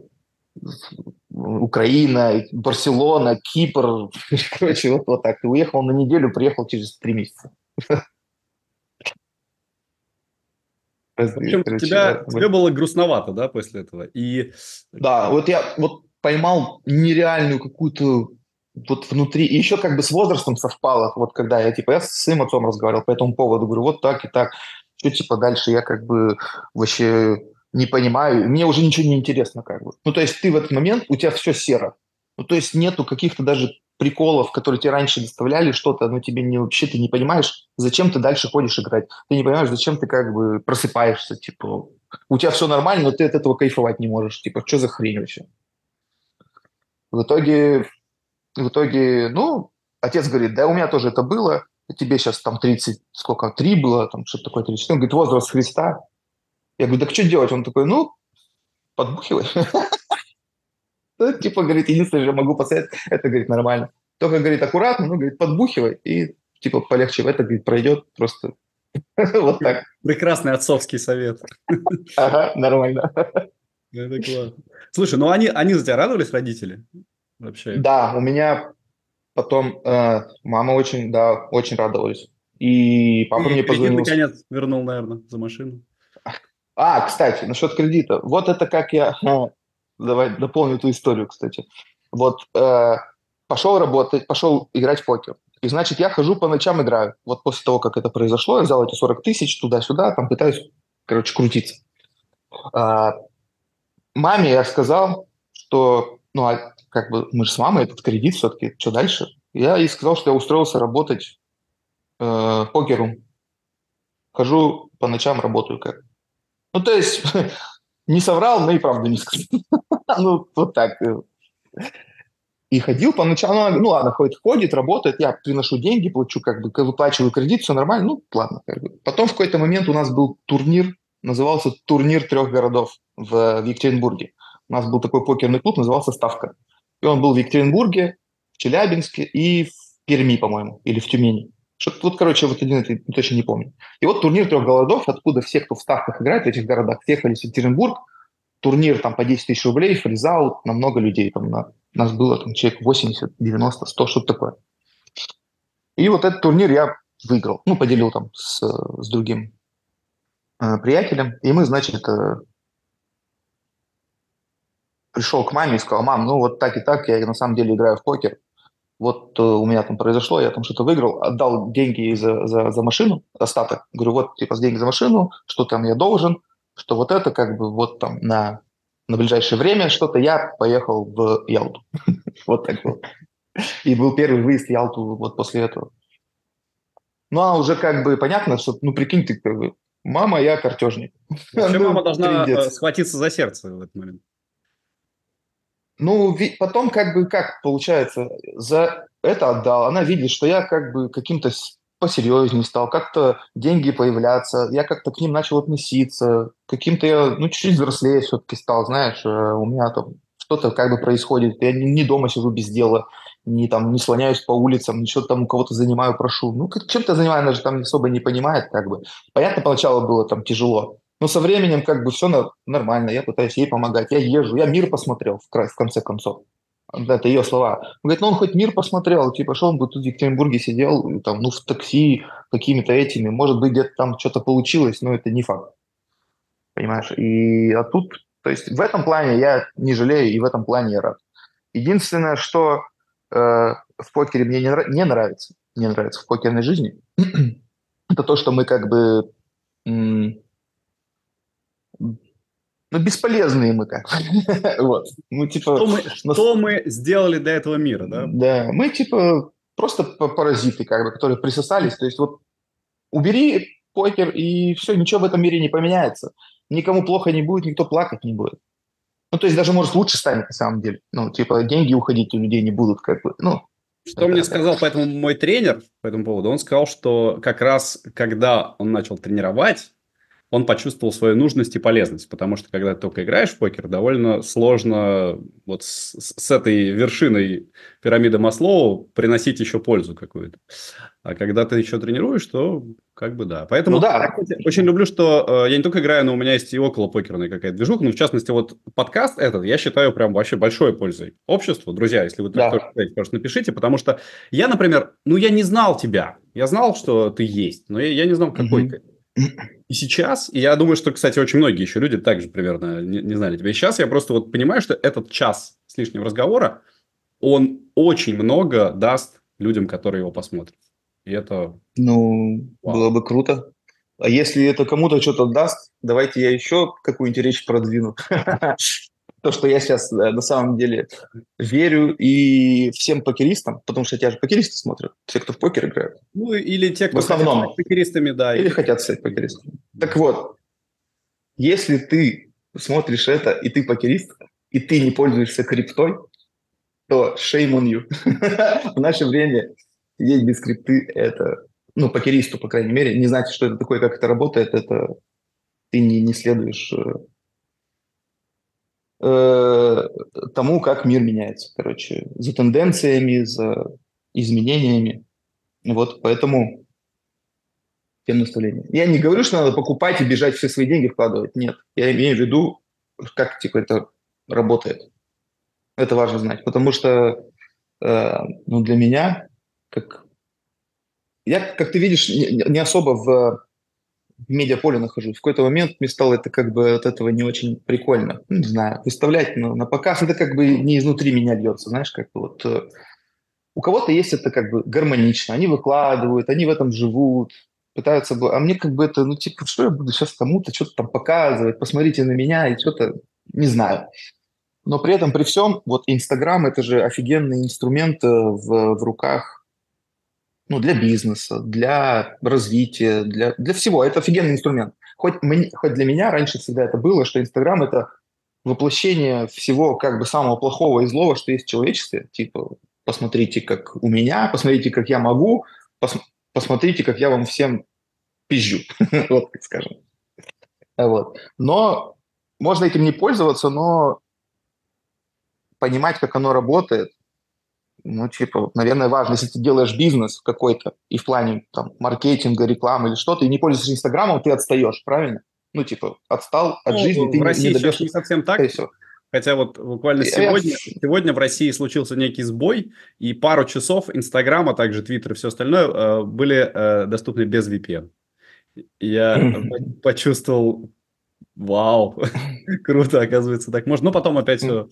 Украина, Барселона, Кипр. Короче, вот, вот так. уехал на неделю, приехал через три месяца. В общем, Короче, тебя, тебе было грустновато, да, после этого? И... Да, вот я вот поймал нереальную какую-то вот внутри, и еще как бы с возрастом совпало, вот когда я, типа, я с своим отцом разговаривал по этому поводу, говорю, вот так и так, что, типа, дальше я как бы вообще не понимаю, мне уже ничего не интересно как бы. Ну, то есть ты в этот момент, у тебя все серо. Ну, то есть нету каких-то даже приколов, которые тебе раньше доставляли что-то, но тебе не, вообще ты не понимаешь, зачем ты дальше ходишь играть. Ты не понимаешь, зачем ты как бы просыпаешься, типа, у тебя все нормально, но ты от этого кайфовать не можешь. Типа, что за хрень вообще? В итоге, в итоге, ну, отец говорит, да, у меня тоже это было, тебе сейчас там 30, сколько, 3 было, там что-то такое, 34. Он говорит, возраст Христа. Я говорю, так что делать? Он такой, ну, подбухивай. Ну, типа, говорит, единственное, что могу посоветовать, это, говорит, нормально. Только, говорит, аккуратно, ну, говорит, подбухивай, и, типа, полегче в это, говорит, пройдет просто вот так. Прекрасный отцовский совет. Ага, нормально. Это классно. Слушай, ну они, они за тебя радовались, родители? Вообще? Да, у меня потом э, мама очень, да, очень радовались. И папа и мне позвонил. наконец вернул, наверное, за машину. А, кстати, насчет кредита. Вот это как я... Давай дополню эту историю, кстати. Вот э, пошел работать, пошел играть в покер. И, значит, я хожу по ночам играю. Вот после того, как это произошло, я взял эти 40 тысяч туда-сюда, там пытаюсь, короче, крутиться. А, маме я сказал, что, ну, а как бы мы же с мамой этот кредит все-таки, что дальше? Я ей сказал, что я устроился работать э, покеру. Хожу по ночам, работаю как. Ну, то есть, не соврал, но и правду не сказал. ну, вот так. И ходил по ночам, ну, ладно, ходит, ходит, работает, я приношу деньги, плачу, как бы, выплачиваю кредит, все нормально, ну, ладно. Как бы. Потом в какой-то момент у нас был турнир, назывался «Турнир трех городов» в, в Екатеринбурге. У нас был такой покерный клуб, назывался «Ставка». И он был в Екатеринбурге, в Челябинске и в Перми, по-моему, или в Тюмени. Что-то вот, короче, вот один это точно не помню. И вот турнир трех городов, откуда все, кто в ставках играет в этих городах, съехали в Екатеринбург, турнир там по 10 тысяч рублей, фризаут, на много людей, там на, нас было там человек 80, 90, 100, что-то такое. И вот этот турнир я выиграл, ну, поделил там с, с другим э, приятелем, и мы, значит, э, пришел к маме и сказал, мам, ну вот так и так, я на самом деле играю в покер, вот э, у меня там произошло, я там что-то выиграл, отдал деньги за, за, за машину, остаток. Говорю, вот, типа, деньги за машину, что там я должен, что вот это как бы вот там на, на ближайшее время что-то, я поехал в Ялту. Вот так вот. И был первый выезд в Ялту вот после этого. Ну, а уже как бы понятно, что, ну, прикинь, ты как бы, мама, я картежник. Вообще ну, мама должна э, схватиться за сердце в этот момент. Ну, потом как бы, как получается, за это отдал. Она видит, что я как бы каким-то посерьезнее стал, как-то деньги появляться, я как-то к ним начал относиться, каким-то я, ну, чуть-чуть взрослее все-таки стал, знаешь, э, у меня там что-то как бы происходит, я не, не дома сижу без дела, не там, не слоняюсь по улицам, ничего там у кого-то занимаю, прошу. Ну, чем-то занимаю, она же там особо не понимает, как бы. Понятно, поначалу было там тяжело, но со временем как бы все нормально, я пытаюсь ей помогать, я езжу, я мир посмотрел в, в конце концов. Это ее слова. Он говорит, ну он хоть мир посмотрел, типа, что он бы тут в Екатеринбурге сидел, там, ну, в такси какими-то этими, может быть, где-то там что-то получилось, но это не факт. Понимаешь? И а тут, то есть в этом плане я не жалею, и в этом плане я рад. Единственное, что э, в покере мне не, не нравится, не нравится в покерной жизни, это то, что мы как бы ну, бесполезные мы как. вот. Мы, типа, что, мы, нас... что мы сделали для этого мира, да? Да, мы типа просто паразиты, как бы, которые присосались. То есть вот убери покер, и все, ничего в этом мире не поменяется. Никому плохо не будет, никто плакать не будет. Ну, то есть даже, может, лучше станет на самом деле. Ну, типа, деньги уходить у людей не будут, как бы, ну, что мне сказал поэтому мой тренер по этому поводу? Он сказал, что как раз когда он начал тренировать, он почувствовал свою нужность и полезность, потому что когда ты только играешь в покер, довольно сложно вот с, с этой вершиной пирамиды Маслоу приносить еще пользу какую-то. А когда ты еще тренируешь, то как бы да. Поэтому ну, да. я очень люблю, что э, я не только играю, но у меня есть и около покерная какая-то движуха. Ну, в частности, вот подкаст этот я считаю прям вообще большой пользой обществу. Друзья, если вы да. тоже считаете, пожалуйста, напишите, потому что я, например, ну, я не знал тебя. Я знал, что ты есть, но я, я не знал, какой mm-hmm. ты. И сейчас, и я думаю, что, кстати, очень многие еще люди также примерно не, не знали тебя. И сейчас я просто вот понимаю, что этот час с лишним разговора, он очень много даст людям, которые его посмотрят. И это... Ну, Вау. было бы круто. А если это кому-то что-то даст, давайте я еще какую-нибудь речь продвину. То, что я сейчас на самом деле верю и всем покеристам, потому что тебя же покеристы смотрят, все, кто в покер играют. Ну, или те, кто в основном. хотят стать покеристами, да. Или хотят стать покеристами. Так вот, если ты смотришь это, и ты покерист, и ты не пользуешься криптой, то shame on you. в наше время сидеть без крипты – это, ну, покеристу, по крайней мере, не знать, что это такое, как это работает, это ты не, не следуешь э, тому, как мир меняется, короче, за тенденциями, за изменениями. Вот поэтому тем наставлением. Я не говорю, что надо покупать и бежать все свои деньги вкладывать. Нет. Я имею в виду, как типа это работает. Это важно знать. Потому что э, ну, для меня как... Я, как ты видишь, не, не особо в, в медиаполе нахожусь. В какой-то момент мне стало это как бы от этого не очень прикольно. Ну, не знаю, выставлять на, на показ, это как бы не изнутри меня льется, знаешь, как бы вот... Э, у кого-то есть это как бы гармонично, они выкладывают, они в этом живут, пытаются... А мне как бы это, ну, типа, что я буду сейчас кому-то что-то там показывать, посмотрите на меня и что-то... Не знаю. Но при этом, при всем, вот Инстаграм – это же офигенный инструмент э, в, в руках ну, для бизнеса, для развития, для, для всего. Это офигенный инструмент. Хоть, мне, хоть для меня раньше всегда это было, что Инстаграм – это воплощение всего как бы самого плохого и злого, что есть в человечестве. Типа, посмотрите, как у меня, посмотрите, как я могу, пос, посмотрите, как я вам всем пизжу. вот, так скажем. Вот. Но можно этим не пользоваться, но понимать, как оно работает, ну, типа, наверное, важно, если ты делаешь бизнес какой-то, и в плане там маркетинга, рекламы или что-то, и не пользуешься Инстаграмом, ты отстаешь, правильно? Ну, типа, отстал от ну, жизни, ты в России не, сейчас не совсем так. Хотя вот буквально сегодня, сегодня в России случился некий сбой, и пару часов Инстаграма, также Твиттер и все остальное э, были э, доступны без VPN. Я почувствовал, вау, круто, оказывается, так можно. Но потом опять все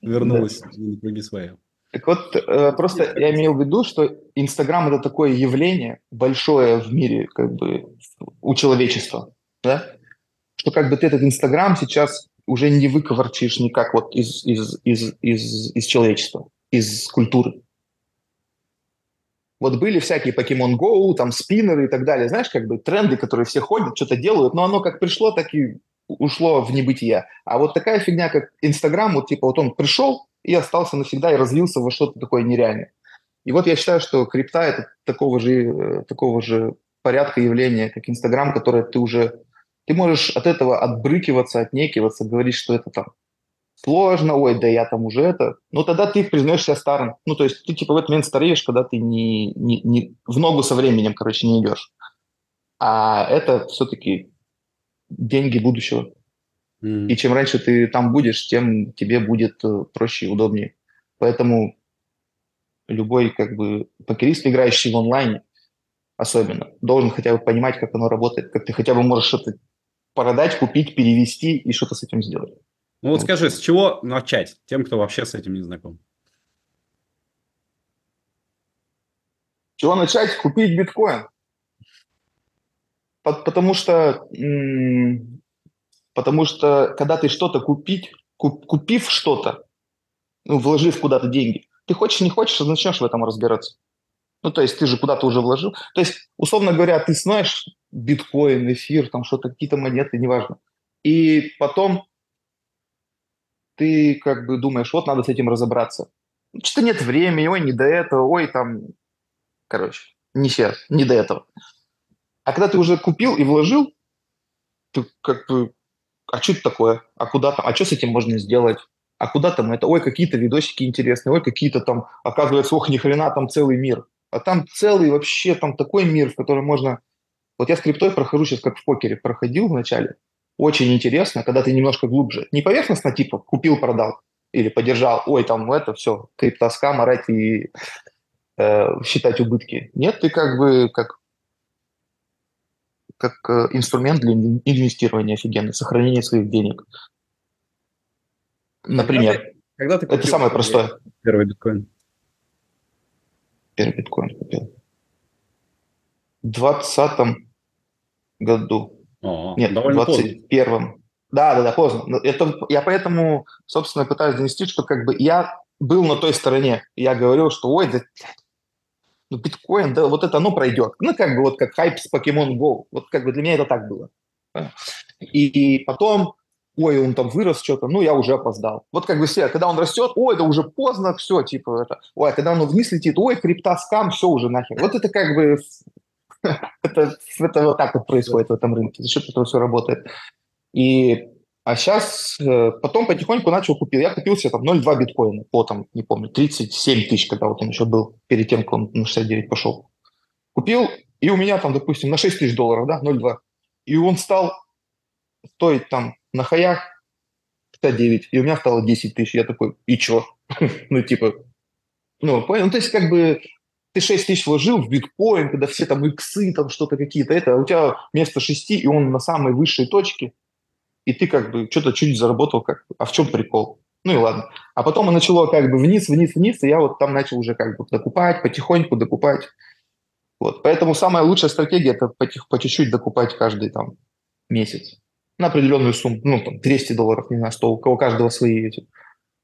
вернулось на круги свои. Так вот, э, просто я имел в виду, что Инстаграм – это такое явление большое в мире, как бы, у человечества, да? Что как бы ты этот Инстаграм сейчас уже не выковырчишь никак вот из, из, из, из, из человечества, из культуры. Вот были всякие Pokemon Go, там спиннеры и так далее, знаешь, как бы тренды, которые все ходят, что-то делают, но оно как пришло, так и ушло в небытие. А вот такая фигня, как Инстаграм, вот типа вот он пришел, и остался навсегда и развился во что-то такое нереальное. И вот я считаю, что крипта – это такого же, э, такого же порядка явления, как Инстаграм, которое ты уже… Ты можешь от этого отбрыкиваться, отнекиваться, говорить, что это там сложно, ой, да я там уже это. Но тогда ты признаешь себя старым. Ну, то есть ты типа в этот момент стареешь, когда ты не, не, не в ногу со временем, короче, не идешь. А это все-таки деньги будущего. Mm. И чем раньше ты там будешь, тем тебе будет э, проще и удобнее. Поэтому любой как бы покерист, играющий в онлайне, особенно, должен хотя бы понимать, как оно работает, как ты хотя бы можешь что-то продать, купить, перевести и что-то с этим сделать. Ну вот, вот скажи, с чего начать тем, кто вообще с этим не знаком? С чего начать? Купить биткоин. Потому что Потому что когда ты что-то купить, куп, купив что-то, ну, вложив куда-то деньги, ты хочешь, не хочешь, начнешь в этом разбираться. Ну, то есть ты же куда-то уже вложил. То есть, условно говоря, ты знаешь биткоин, эфир, там что-то, какие-то монеты, неважно. И потом ты как бы думаешь, вот надо с этим разобраться. Что-то нет времени, ой, не до этого, ой, там, короче, не сейчас, не до этого. А когда ты уже купил и вложил, ты как бы а что это такое? А куда там? А что с этим можно сделать? А куда там это? Ой, какие-то видосики интересные, ой, какие-то там, оказывается, ох, ни хрена, там целый мир. А там целый вообще, там такой мир, в котором можно Вот я с криптой прохожу сейчас как в покере проходил вначале. Очень интересно, когда ты немножко глубже. Не поверхностно, типа, купил-продал или подержал, ой, там это все, криптоскам, орать и э, считать убытки. Нет, ты как бы как, как э, инструмент для инвестирования офигенный, сохранения своих денег. Например. Когда ты, когда ты это самое простое. Первый биткоин. Первый биткоин купил. В двадцатом году. О, Нет, в двадцать первом. Да, да, да, поздно. Это, я поэтому, собственно, пытаюсь донести, что как бы я был на той стороне. Я говорил, что ой, да, ну, биткоин, да, вот это оно пройдет. Ну, как бы вот как хайп с Pokemon Go. Вот как бы для меня это так было. И, и потом, ой, он там вырос что-то, ну, я уже опоздал. Вот как бы все, когда он растет, ой, да уже поздно, все, типа, это, ой, а когда он вниз летит, ой, криптоскам, все уже нахер. Вот это как бы, это, это вот так вот происходит в этом рынке, за счет этого все работает. И а сейчас, э, потом потихоньку начал купил. Я купил себе там 0,2 биткоина по там, не помню, 37 тысяч, когда вот он еще был, перед тем, как он на 69 пошел. Купил, и у меня там, допустим, на 6 тысяч долларов, да, 0,2. И он стал стоить там на хаях 59, и у меня стало 10 тысяч. Я такой, и чё? ну, типа, ну, понял? Ну, то есть, как бы, ты 6 тысяч вложил в биткоин, когда все там иксы, там что-то какие-то, это, а у тебя вместо 6, и он на самой высшей точке – и ты как бы что-то чуть заработал, как а в чем прикол? Ну и ладно. А потом начало как бы вниз, вниз, вниз, и я вот там начал уже как бы докупать, потихоньку докупать. Вот. Поэтому самая лучшая стратегия – это потих, по чуть-чуть докупать каждый там месяц на определенную сумму, ну, там, 200 долларов, не знаю, 100, у кого каждого свои эти.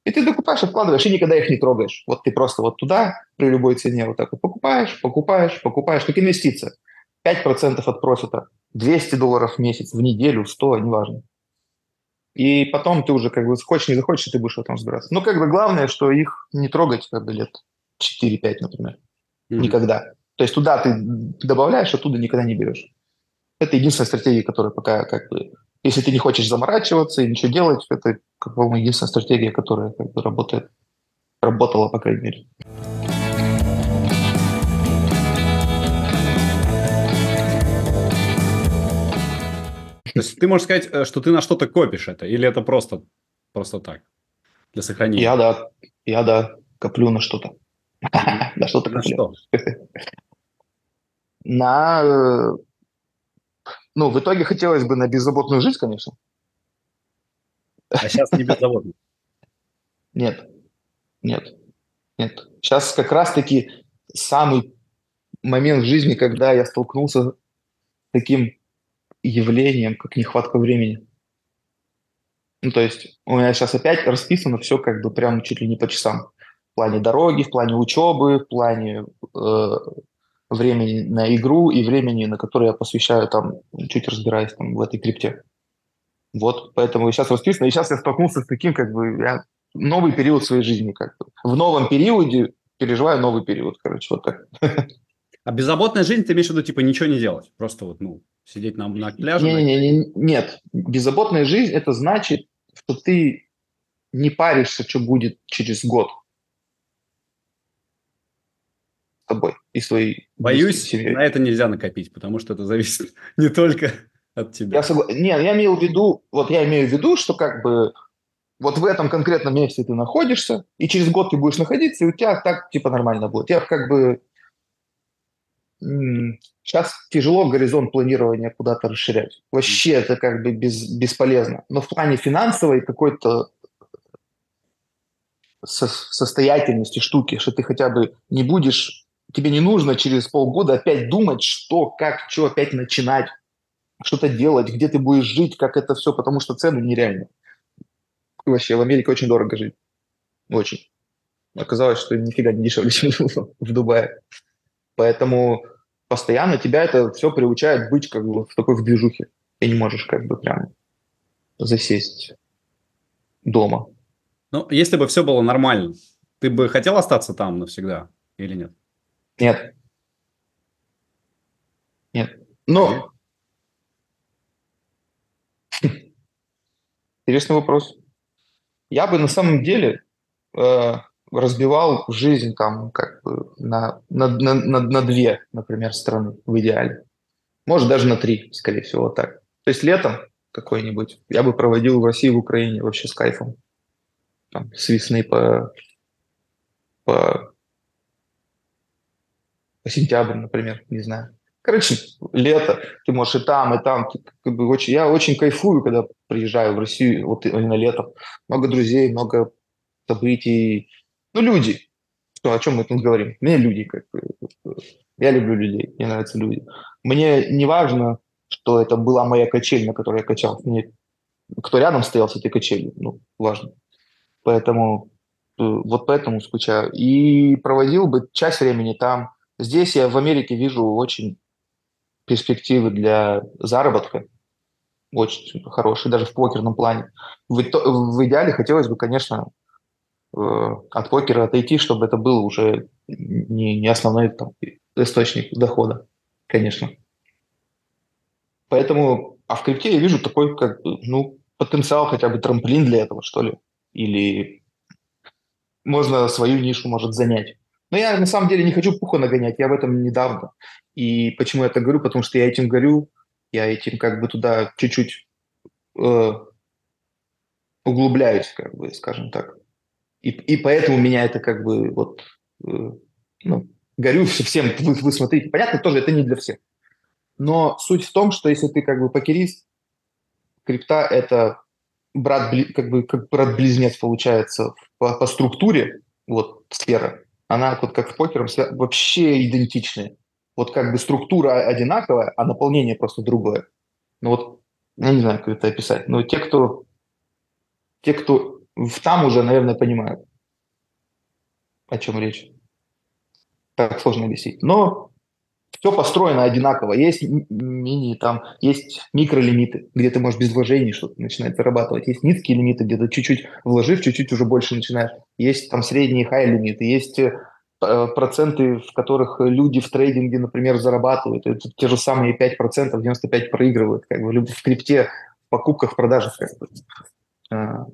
И ты докупаешь, откладываешь, и никогда их не трогаешь. Вот ты просто вот туда при любой цене вот так вот покупаешь, покупаешь, покупаешь, как инвестиция. 5% от профита, 200 долларов в месяц, в неделю, 100, неважно. И потом ты уже как бы хочешь, не захочешь, ты будешь в этом разбираться. Ну, как бы главное, что их не трогать как бы лет 4-5, например. Mm-hmm. Никогда. То есть туда ты добавляешь, оттуда никогда не берешь. Это единственная стратегия, которая пока как бы... Если ты не хочешь заморачиваться и ничего делать, это, как бы, единственная стратегия, которая как бы работает. Работала, по крайней мере. То есть ты можешь сказать, э, что ты на что-то копишь это, или это просто, просто так, для сохранения? Я да, я да, коплю на что-то. На что-то коплю. На... Э, ну, в итоге хотелось бы на беззаботную жизнь, конечно. А сейчас не беззаботно? Нет, нет, нет. Сейчас как раз-таки самый момент в жизни, когда я столкнулся с таким явлением, как нехватка времени. Ну, то есть у меня сейчас опять расписано все как бы прям чуть ли не по часам. В плане дороги, в плане учебы, в плане э, времени на игру и времени, на которое я посвящаю там, чуть разбираюсь там в этой крипте. Вот, поэтому сейчас расписано. И сейчас я столкнулся с таким, как бы, я новый период своей жизни, как бы. В новом периоде переживаю новый период, короче, вот так. А беззаботная жизнь, ты имеешь в виду, типа, ничего не делать? Просто вот, ну, сидеть на, на пляже? Не, не, не, нет, беззаботная жизнь – это значит, что ты не паришься, что будет через год с тобой и своей Боюсь, семьей. на это нельзя накопить, потому что это зависит не только от тебя. Я согла... Нет, я имею в виду, вот я имею в виду, что как бы вот в этом конкретном месте ты находишься, и через год ты будешь находиться, и у тебя так типа нормально будет. Я как бы Сейчас тяжело горизонт планирования куда-то расширять. Вообще это как бы без, бесполезно. Но в плане финансовой какой-то со, состоятельности штуки, что ты хотя бы не будешь, тебе не нужно через полгода опять думать, что, как, что опять начинать, что-то делать, где ты будешь жить, как это все, потому что цены нереальные. Вообще в Америке очень дорого жить. Очень. Оказалось, что нифига не дешевле, чем в Дубае. Поэтому постоянно тебя это все приучает быть как бы в такой в движухе. Ты не можешь как бы прям засесть дома. Ну, если бы все было нормально, ты бы хотел остаться там навсегда или нет? Нет. Нет. Но... Интересный вопрос. Я бы на самом деле э, разбивал жизнь там как бы на, на, на, на, две, например, страны в идеале. Может, даже на три, скорее всего, так. То есть летом какой-нибудь я бы проводил в России, в Украине вообще с кайфом. Там, с весны по, по, по сентябрь, например, не знаю. Короче, лето, ты можешь и там, и там. Ты, как бы, очень, я очень кайфую, когда приезжаю в Россию, вот именно летом. Много друзей, много событий. Ну, люди. Что, о чем мы тут говорим? Мне люди. Как я люблю людей, мне нравятся люди. Мне не важно, что это была моя качель, на которой я качал. Мне, кто рядом стоял с этой качелью, ну, важно. Поэтому э, вот поэтому скучаю. И проводил бы часть времени там. Здесь я в Америке вижу очень перспективы для заработка очень хорошие, даже в покерном плане. В, в идеале хотелось бы, конечно, от покера отойти, чтобы это был уже не, не основной там, источник дохода, конечно. Поэтому, а в крипте я вижу такой, как ну, потенциал хотя бы трамплин для этого, что ли. Или можно свою нишу, может, занять. Но я на самом деле не хочу пуха нагонять, я в этом недавно. И почему я это говорю? Потому что я этим горю, я этим как бы туда чуть-чуть э, углубляюсь, как бы, скажем так. И, и поэтому меня это как бы вот, э, ну, горю всем, вы, вы смотрите. Понятно, тоже это не для всех. Но суть в том, что если ты как бы покерист, крипта – это брат, как бы как брат-близнец получается по, по структуре, вот сфера, она вот как в покером вообще идентичная вот как бы структура одинаковая, а наполнение просто другое. Ну вот, я не знаю, как это описать, но те, кто, те, кто там уже, наверное, понимают, о чем речь. Так сложно объяснить. Но все построено одинаково. Есть мини, там, есть микролимиты, где ты можешь без вложений что-то начинать зарабатывать. Есть низкие лимиты, где ты чуть-чуть вложив, чуть-чуть уже больше начинаешь. Есть там средние хай лимиты, есть э, проценты, в которых люди в трейдинге, например, зарабатывают, это те же самые 5%, 95% проигрывают, как бы в крипте, в покупках, в продажах. Как бы.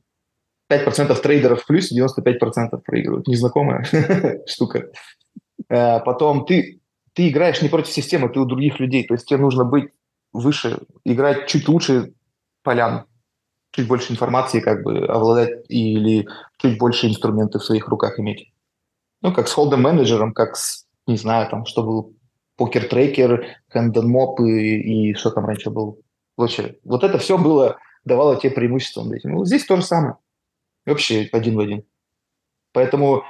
5% э, трейдеров в плюсе, 95% проигрывают. Незнакомая штука. Э, потом ты, ты играешь не против системы, ты у других людей. То есть тебе нужно быть выше, играть чуть лучше полян, чуть больше информации как бы обладать или чуть больше инструментов в своих руках иметь ну, как с холдом менеджером, как с, не знаю, там, что был покер-трекер, хэндон моп и, и что там раньше был. Вообще, вот это все было, давало тебе преимущество. Ну, здесь то же самое. Вообще один в один. Поэтому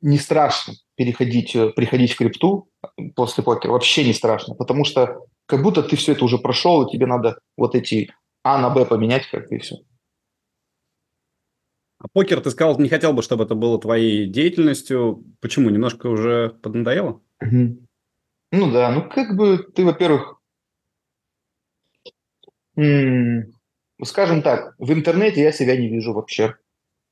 не страшно переходить, э, приходить в крипту после покера. Вообще не страшно, потому что как будто ты все это уже прошел, и тебе надо вот эти А на Б поменять как и все. А покер, ты сказал, не хотел бы, чтобы это было твоей деятельностью. Почему? Немножко уже поднадоело? Угу. Ну да, ну как бы ты, во-первых, скажем так, в интернете я себя не вижу вообще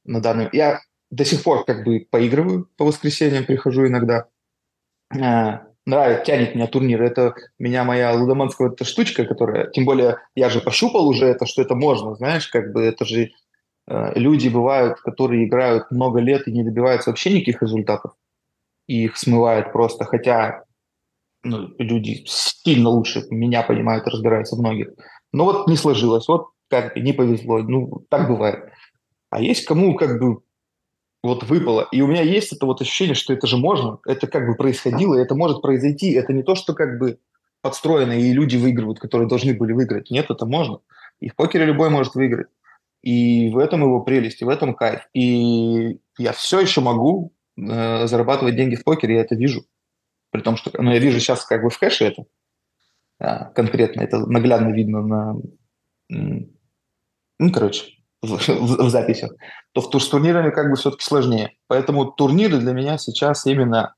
на данный Я до сих пор как бы поигрываю по воскресеньям, прихожу иногда. А, нравится, тянет меня турнир. Это меня моя лудоманская эта штучка, которая... Тем более я же пощупал уже это, что это можно, знаешь, как бы это же Э, люди бывают, которые играют много лет и не добиваются вообще никаких результатов, и их смывает просто, хотя ну, люди сильно лучше меня понимают разбираются многих. Но вот не сложилось, вот как не повезло, ну, так бывает. А есть кому как бы вот выпало. И у меня есть это вот ощущение, что это же можно, это как бы происходило, это может произойти. Это не то, что как бы подстроено, и люди выигрывают, которые должны были выиграть. Нет, это можно. И в покере любой может выиграть. И в этом его прелесть, и в этом кайф. И я все еще могу э, зарабатывать деньги в покере, я это вижу. При том, что ну, я вижу сейчас как бы в кэше это а, конкретно, это наглядно видно на, ну, короче, в, в, в записях, то в, с турнирами как бы все-таки сложнее. Поэтому турниры для меня сейчас именно,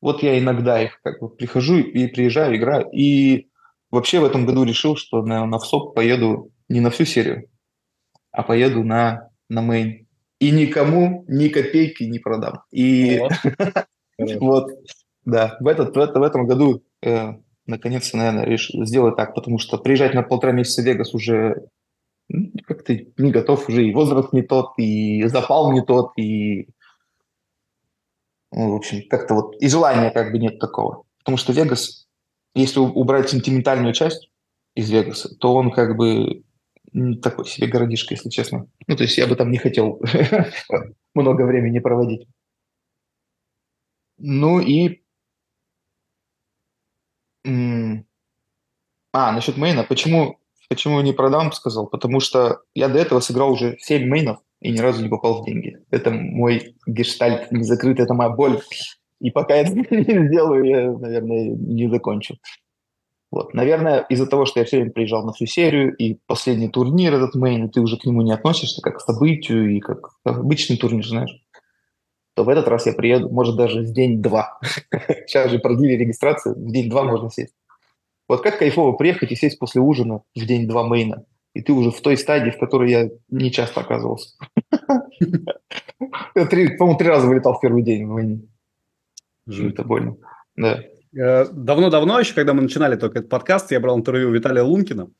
вот я иногда их как бы прихожу и приезжаю, играю. И вообще в этом году решил, что на, на ВСОП поеду не на всю серию, а поеду на, на мейн. И никому ни копейки не продам. И вот, да, в, этот, в, в этом году э, наконец-то, наверное, решил сделать так, потому что приезжать на полтора месяца в Вегас уже ну, как-то не готов, уже и возраст не тот, и запал не тот, и, ну, в общем, как-то вот, и желания как бы нет такого. Потому что Вегас, если убрать сентиментальную часть из Вегаса, то он как бы такой себе городишко, если честно. Ну, то есть я бы там не хотел много времени проводить. Ну и... А, насчет мейна. Почему, почему не продам, сказал? Потому что я до этого сыграл уже 7 мейнов и ни разу не попал в деньги. Это мой гештальт не закрыт, это моя боль. И пока я это не сделаю, я, наверное, не закончу. Вот. Наверное, из-за того, что я все время приезжал на всю серию, и последний турнир этот мейн, ты уже к нему не относишься как к событию, и как обычный турнир, знаешь, то в этот раз я приеду, может, даже в день-два. Сейчас же продлили регистрацию, в день-два можно сесть. Вот как кайфово приехать и сесть после ужина в день-два мейна, и ты уже в той стадии, в которой я не часто оказывался. По-моему, три раза вылетал в первый день в мейне. Это больно. Да. Э, давно-давно еще, когда мы начинали только этот подкаст, я брал интервью у Виталия Лункина,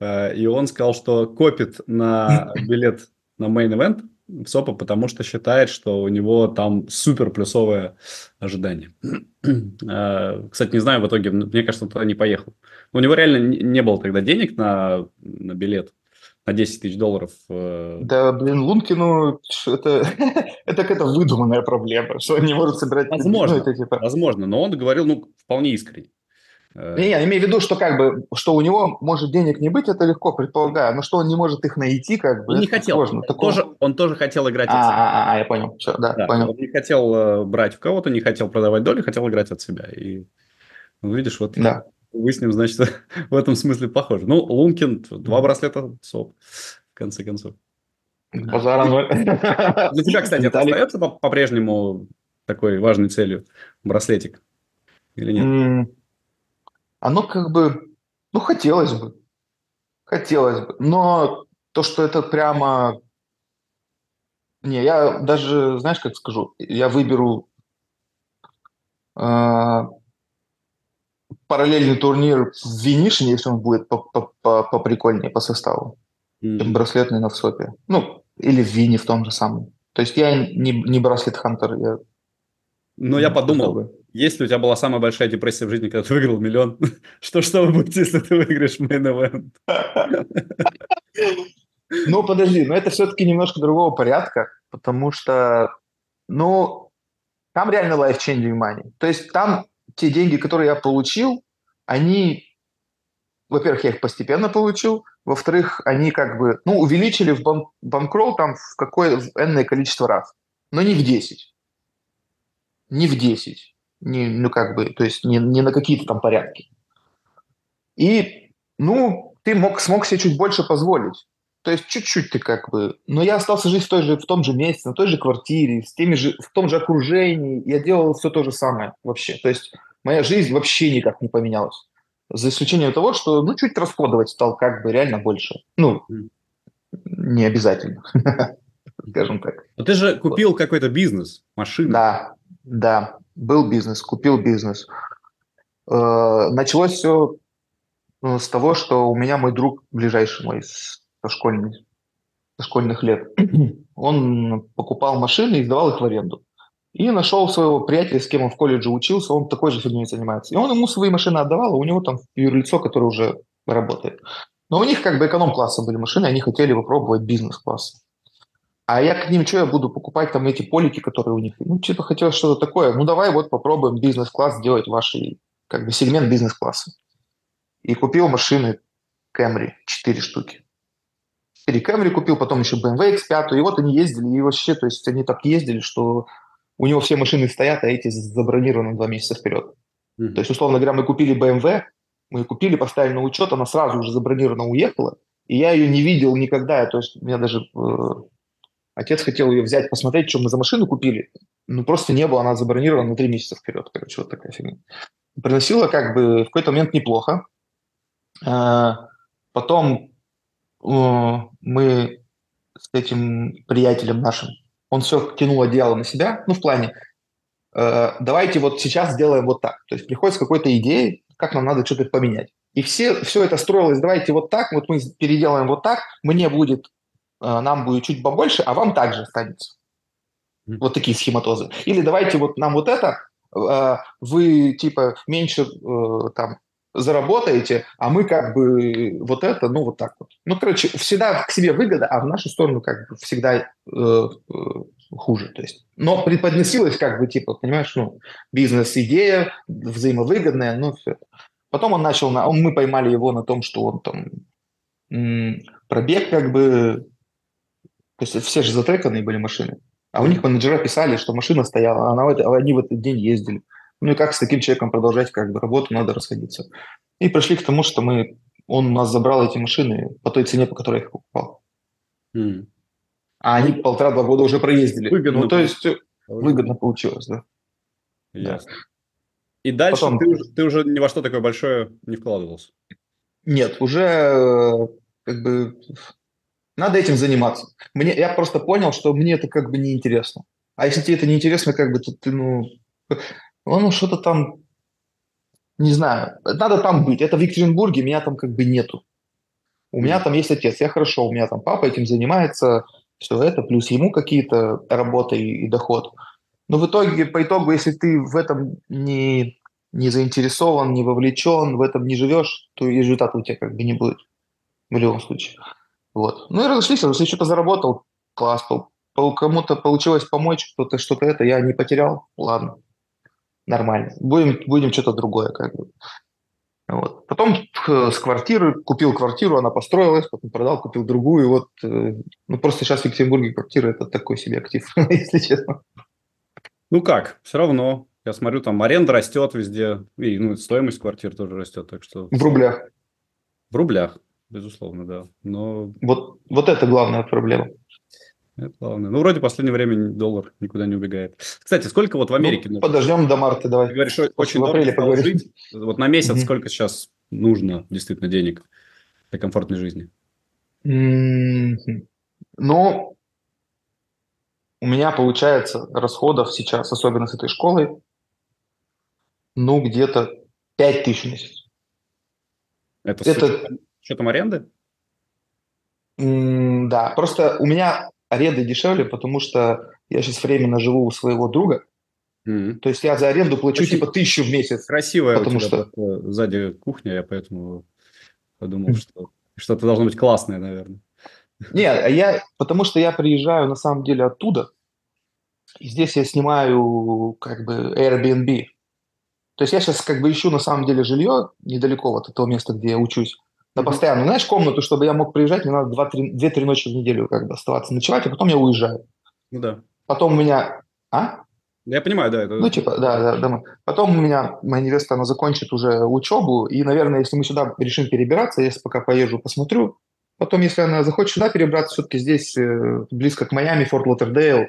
э, и он сказал, что копит на билет на в СОПа, потому что считает, что у него там супер плюсовое ожидание. Э, кстати, не знаю, в итоге, мне кажется, он туда не поехал. У него реально не было тогда денег на, на билет на 10 тысяч долларов. Э, да, блин, Лункину это, это какая-то выдуманная проблема, что он не может собирать... Возможно, ну, это, типа... возможно, но он говорил, ну, вполне искренне. Э, не, я имею в виду, что как бы, что у него может денег не быть, это легко предполагаю, но что он не может их найти, как бы. Он не хотел. Сложно. Такого... Тоже, он тоже хотел играть. А, от себя. А, а, я понял. Все, да, да, понял. Он не хотел э, брать в кого-то, не хотел продавать доли, хотел играть от себя. И ну, видишь, вот да. вы с ним, значит, в этом смысле похожи. Ну, Лункин два браслета СОП конце концов. Ноль. Для тебя, кстати, это остается по-прежнему такой важной целью браслетик или нет? Оно как бы, ну, хотелось бы. Хотелось бы. Но то, что это прямо... Не, я даже, знаешь, как скажу, я выберу э, параллельный турнир в Винишине, если он будет поприкольнее по составу mm-hmm. браслетный на всопе. Ну, или в Вине в том же самом. То есть я не, не браслет-хантер, я... Ну, я подумал, бы. если у тебя была самая большая депрессия в жизни, когда ты выиграл миллион, что что вы будете, если ты выиграешь мейн Ну, подожди, но это все-таки немножко другого порядка, потому что, ну, там реально life-changing money. То есть там те деньги, которые я получил, они, во-первых, я их постепенно получил, во-вторых, они как бы, ну, увеличили в бан- банкролл там в какое в энное количество раз, но не в 10. Не в 10. Не, ну, как бы, то есть не, не на какие-то там порядки. И, ну, ты мог, смог себе чуть больше позволить. То есть чуть-чуть ты как бы... Но я остался жить в, той же, в том же месте, на той же квартире, с теми же, в том же окружении. Я делал все то же самое вообще. То есть моя жизнь вообще никак не поменялась. За исключением того, что ну, чуть расходовать стал как бы реально больше. Ну, не обязательно, скажем так. Но ты же купил вот. какой-то бизнес, машину. Да, да, был бизнес, купил бизнес. Э, началось все ну, с того, что у меня мой друг, ближайший мой, со, школьный, со школьных лет, он покупал машины и сдавал их в аренду. И нашел своего приятеля, с кем он в колледже учился, он такой же фигней занимается. И он ему свои машины отдавал, а у него там юрлицо, которое уже работает. Но у них как бы эконом-класса были машины, они хотели попробовать бизнес-класс. А я к ним, что я буду покупать там эти полики, которые у них? Ну, типа, хотел что-то такое. Ну, давай вот попробуем бизнес-класс сделать ваши, как бы, сегмент бизнес-класса. И купил машины Camry, 4 штуки. 4 Camry купил, потом еще BMW X5, и вот они ездили, и вообще, то есть они так ездили, что у него все машины стоят, а эти забронированы два месяца вперед. Mm-hmm. То есть, условно говоря, мы купили BMW, мы купили, поставили на учет, она сразу уже забронирована уехала, и я ее не видел никогда. То есть, у меня даже э, отец хотел ее взять, посмотреть, что мы за машину купили. Ну, просто не было, она забронирована на три месяца вперед. Короче, вот такая фигня. Приносила как бы в какой-то момент неплохо. Э, потом э, мы с этим приятелем нашим он все тянул одеяло на себя, ну, в плане, э, давайте вот сейчас сделаем вот так. То есть приходит с какой-то идеей, как нам надо что-то поменять. И все, все это строилось, давайте вот так, вот мы переделаем вот так, мне будет, нам будет чуть побольше, а вам также останется. Вот такие схематозы. Или давайте вот нам вот это, э, вы типа меньше э, там заработаете, а мы как бы вот это, ну, вот так вот. Ну, короче, всегда к себе выгода, а в нашу сторону как бы всегда э, э, хуже. То есть, но преподносилось как бы, типа, понимаешь, ну, бизнес-идея взаимовыгодная, ну, все. Потом он начал, на, он, мы поймали его на том, что он там м, пробег как бы, то есть все же затреканные были машины. А у них менеджера писали, что машина стояла, а она они в этот день ездили. Ну и как с таким человеком продолжать как бы работу, надо расходиться. И пришли к тому, что мы, он у нас забрал эти машины по той цене, по которой я их покупал. Mm. А они полтора-два года уже проездили. Выгодно. Ну, то есть выгодно получилось, да. Ясно. И дальше Потом... ты, ты уже ни во что такое большое не вкладывался? Нет, уже э, как бы надо этим заниматься. Мне, я просто понял, что мне это как бы неинтересно. А если тебе это неинтересно, как бы, то ты, ну, ну, что-то там, не знаю, надо там быть. Это в Екатеринбурге, меня там как бы нету. У меня там есть отец, я хорошо, у меня там папа этим занимается, все это, плюс ему какие-то работа и, и доход. Но в итоге, по итогу, если ты в этом не, не заинтересован, не вовлечен, в этом не живешь, то и результата у тебя как бы не будет в любом случае. Вот. Ну и разошлись, если что-то заработал, класс, кому-то получилось помочь, кто-то что-то это, я не потерял, ладно, нормально. Будем, будем что-то другое как бы. Вот. Потом с квартиры, купил квартиру, она построилась, потом продал, купил другую. Вот, э, ну, просто сейчас в Екатеринбурге квартира – это такой себе актив, если честно. Ну как, все равно. Я смотрю, там аренда растет везде, и ну, стоимость квартир тоже растет, так что... В рублях. В рублях, безусловно, да. Но... Вот, вот это главная проблема. Это главное. Ну, вроде в последнее время доллар никуда не убегает. Кстати, сколько вот в Америке? Ну, подождем до марта, давай. Ты говоришь, очень в апреле поговорим. Жить. Вот на месяц mm-hmm. сколько сейчас нужно действительно денег для комфортной жизни? Mm-hmm. Ну, у меня получается расходов сейчас, особенно с этой школой, ну, где-то 5 тысяч в месяц. Это, это... Что там аренды? да, просто у меня аренда дешевле, потому что я сейчас временно живу у своего друга. Mm-hmm. То есть я за аренду плачу Очень типа тысячу в месяц. Красивая потому у тебя что... сзади кухня, я поэтому подумал, что что-то должно быть классное, наверное. Нет, а я, потому что я приезжаю на самом деле оттуда, и здесь я снимаю как бы Airbnb. То есть я сейчас как бы ищу на самом деле жилье недалеко от этого места, где я учусь на постоянно. Знаешь, комнату, чтобы я мог приезжать, мне надо 2-3 ночи в неделю как бы оставаться ночевать, а потом я уезжаю. Ну да. Потом у меня... А? Я понимаю, да. Это... Ну, типа, да, да, да. Потом у меня моя невеста, она закончит уже учебу, и, наверное, если мы сюда решим перебираться, если пока поезжу, посмотрю, потом, если она захочет сюда перебраться, все-таки здесь э, близко к Майами, Форт Лотердейл,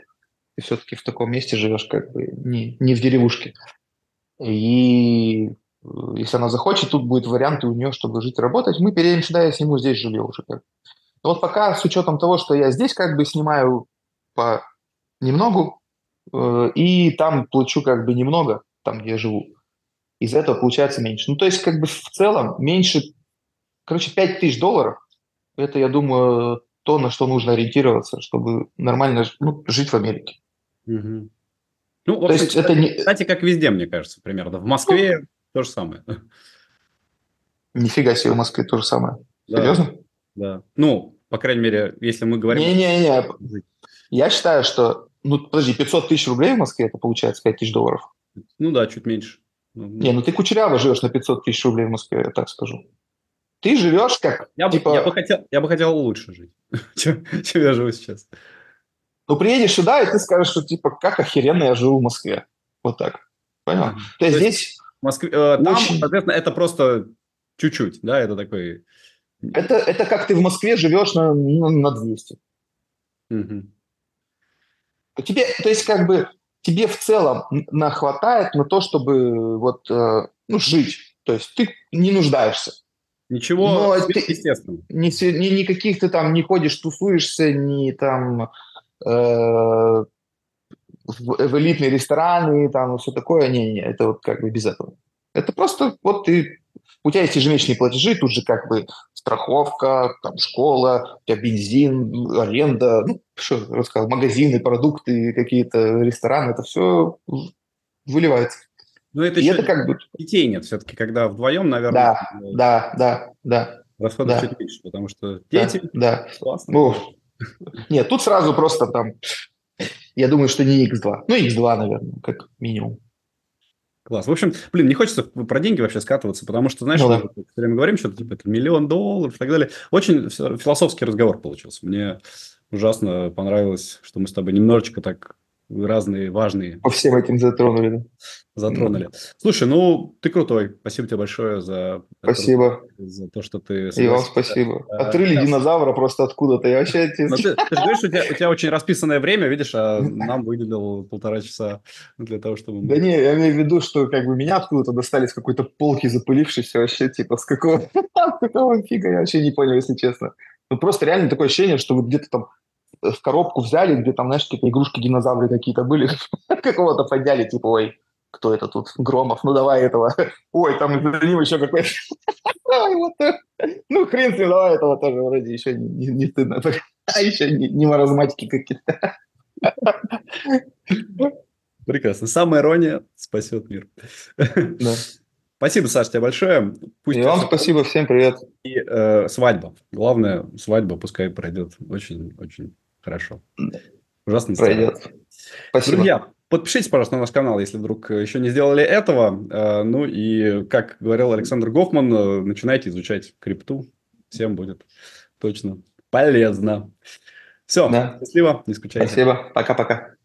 ты все-таки в таком месте живешь, как бы не, не в деревушке. И если она захочет, тут будет варианты у нее, чтобы жить и работать. Мы переедем сюда, я сниму здесь жилье уже. Как. Но вот пока с учетом того, что я здесь как бы снимаю по немногу, э, и там плачу как бы немного, там, где я живу, из этого получается меньше. Ну, то есть как бы в целом меньше, короче, 5 тысяч долларов, это, я думаю, то, на что нужно ориентироваться, чтобы нормально ну, жить в Америке. Угу. Ну, в общем, то есть это не... кстати, как везде, мне кажется, примерно. В Москве ну, то же самое. Нифига себе, в Москве то же самое. Да. Серьезно? Да. Ну, по крайней мере, если мы говорим... Не-не-не, я считаю, что... Ну, подожди, 500 тысяч рублей в Москве, это получается 5 тысяч долларов. Ну да, чуть меньше. Ну, не, ну ты кучеряво живешь на 500 тысяч рублей в Москве, я так скажу. Ты живешь как... Я, типа... бы, я, бы, хотел, я бы хотел лучше жить, чем, чем я живу сейчас. Ну, приедешь сюда, и ты скажешь, что типа, как охеренно я живу в Москве. Вот так. Понял? Mm-hmm. То есть здесь в Москве, э, там, Очень... соответственно, это просто чуть-чуть, да, это такой... Это, это как ты в Москве живешь на, на, на 200. Угу. Тебе, то есть, как бы, тебе в целом нахватает на то, чтобы вот, э, ну, жить. То есть ты не нуждаешься. Ничего Но ты, естественно. Ни, ни, никаких ты там не ходишь, тусуешься, ни там э, в, в элитные рестораны, там, все такое, не-не, это вот как бы без этого. Это просто вот ты, у тебя есть ежемесячные платежи, тут же как бы страховка, там, школа, у тебя бензин, аренда, ну, что рассказал, магазины, продукты, какие-то рестораны, это все выливается. Ну, это И еще это как бы... детей нет. Все-таки, когда вдвоем, наверное, Да, э, да, да, да, расходов да. чуть меньше, потому что да, дети... да. Классно. Ну, нет, тут сразу просто там, я думаю, что не X2. Ну, X2, наверное, как минимум. Класс. В общем, блин, не хочется про деньги вообще скатываться, потому что, знаешь, Ну мы да. все время говорим что-то типа это миллион долларов и так далее. Очень фи- философский разговор получился. Мне ужасно понравилось, что мы с тобой немножечко так разные важные По всем этим затронули. да. затронули. Слушай, ну ты крутой. Спасибо тебе большое за это, Спасибо. за то, что ты И вам спасибо. Э, Отрыли да. динозавра просто откуда-то. Я вообще... Но ты, ты же говоришь, у тебя, у тебя очень расписанное время, видишь, а нам выделил полтора часа для того, чтобы... Да не, я имею в виду, что как бы меня откуда-то достали с какой-то полки запылившейся вообще, типа, с какого, какого фига, я вообще не понял, если честно. Ну, просто реально такое ощущение, что вот где-то там в коробку взяли, где там, знаешь, какие-то игрушки динозавры какие-то были, какого-то подняли, типа, ой, кто это тут? Громов, ну давай этого. Ой, там за ним еще какой-то... Вот. Ну, хрен с ним, давай этого тоже вроде еще не, не- стыдно. А еще не, не маразматики какие-то. Прекрасно. Самая ирония спасет мир. Да. Спасибо, Саш, тебе большое. Пусть И вам спасибо, всем привет. И э, свадьба. Главное, свадьба пускай пройдет очень-очень хорошо. Ужасно. Пройдет. Спасибо. Друзья, подпишитесь, пожалуйста, на наш канал, если вдруг э, еще не сделали этого. Э, Ну и, как говорил Александр Гофман, э, начинайте изучать крипту. Всем будет точно полезно. Все, Да. счастливо, не скучайте. Спасибо. Пока-пока.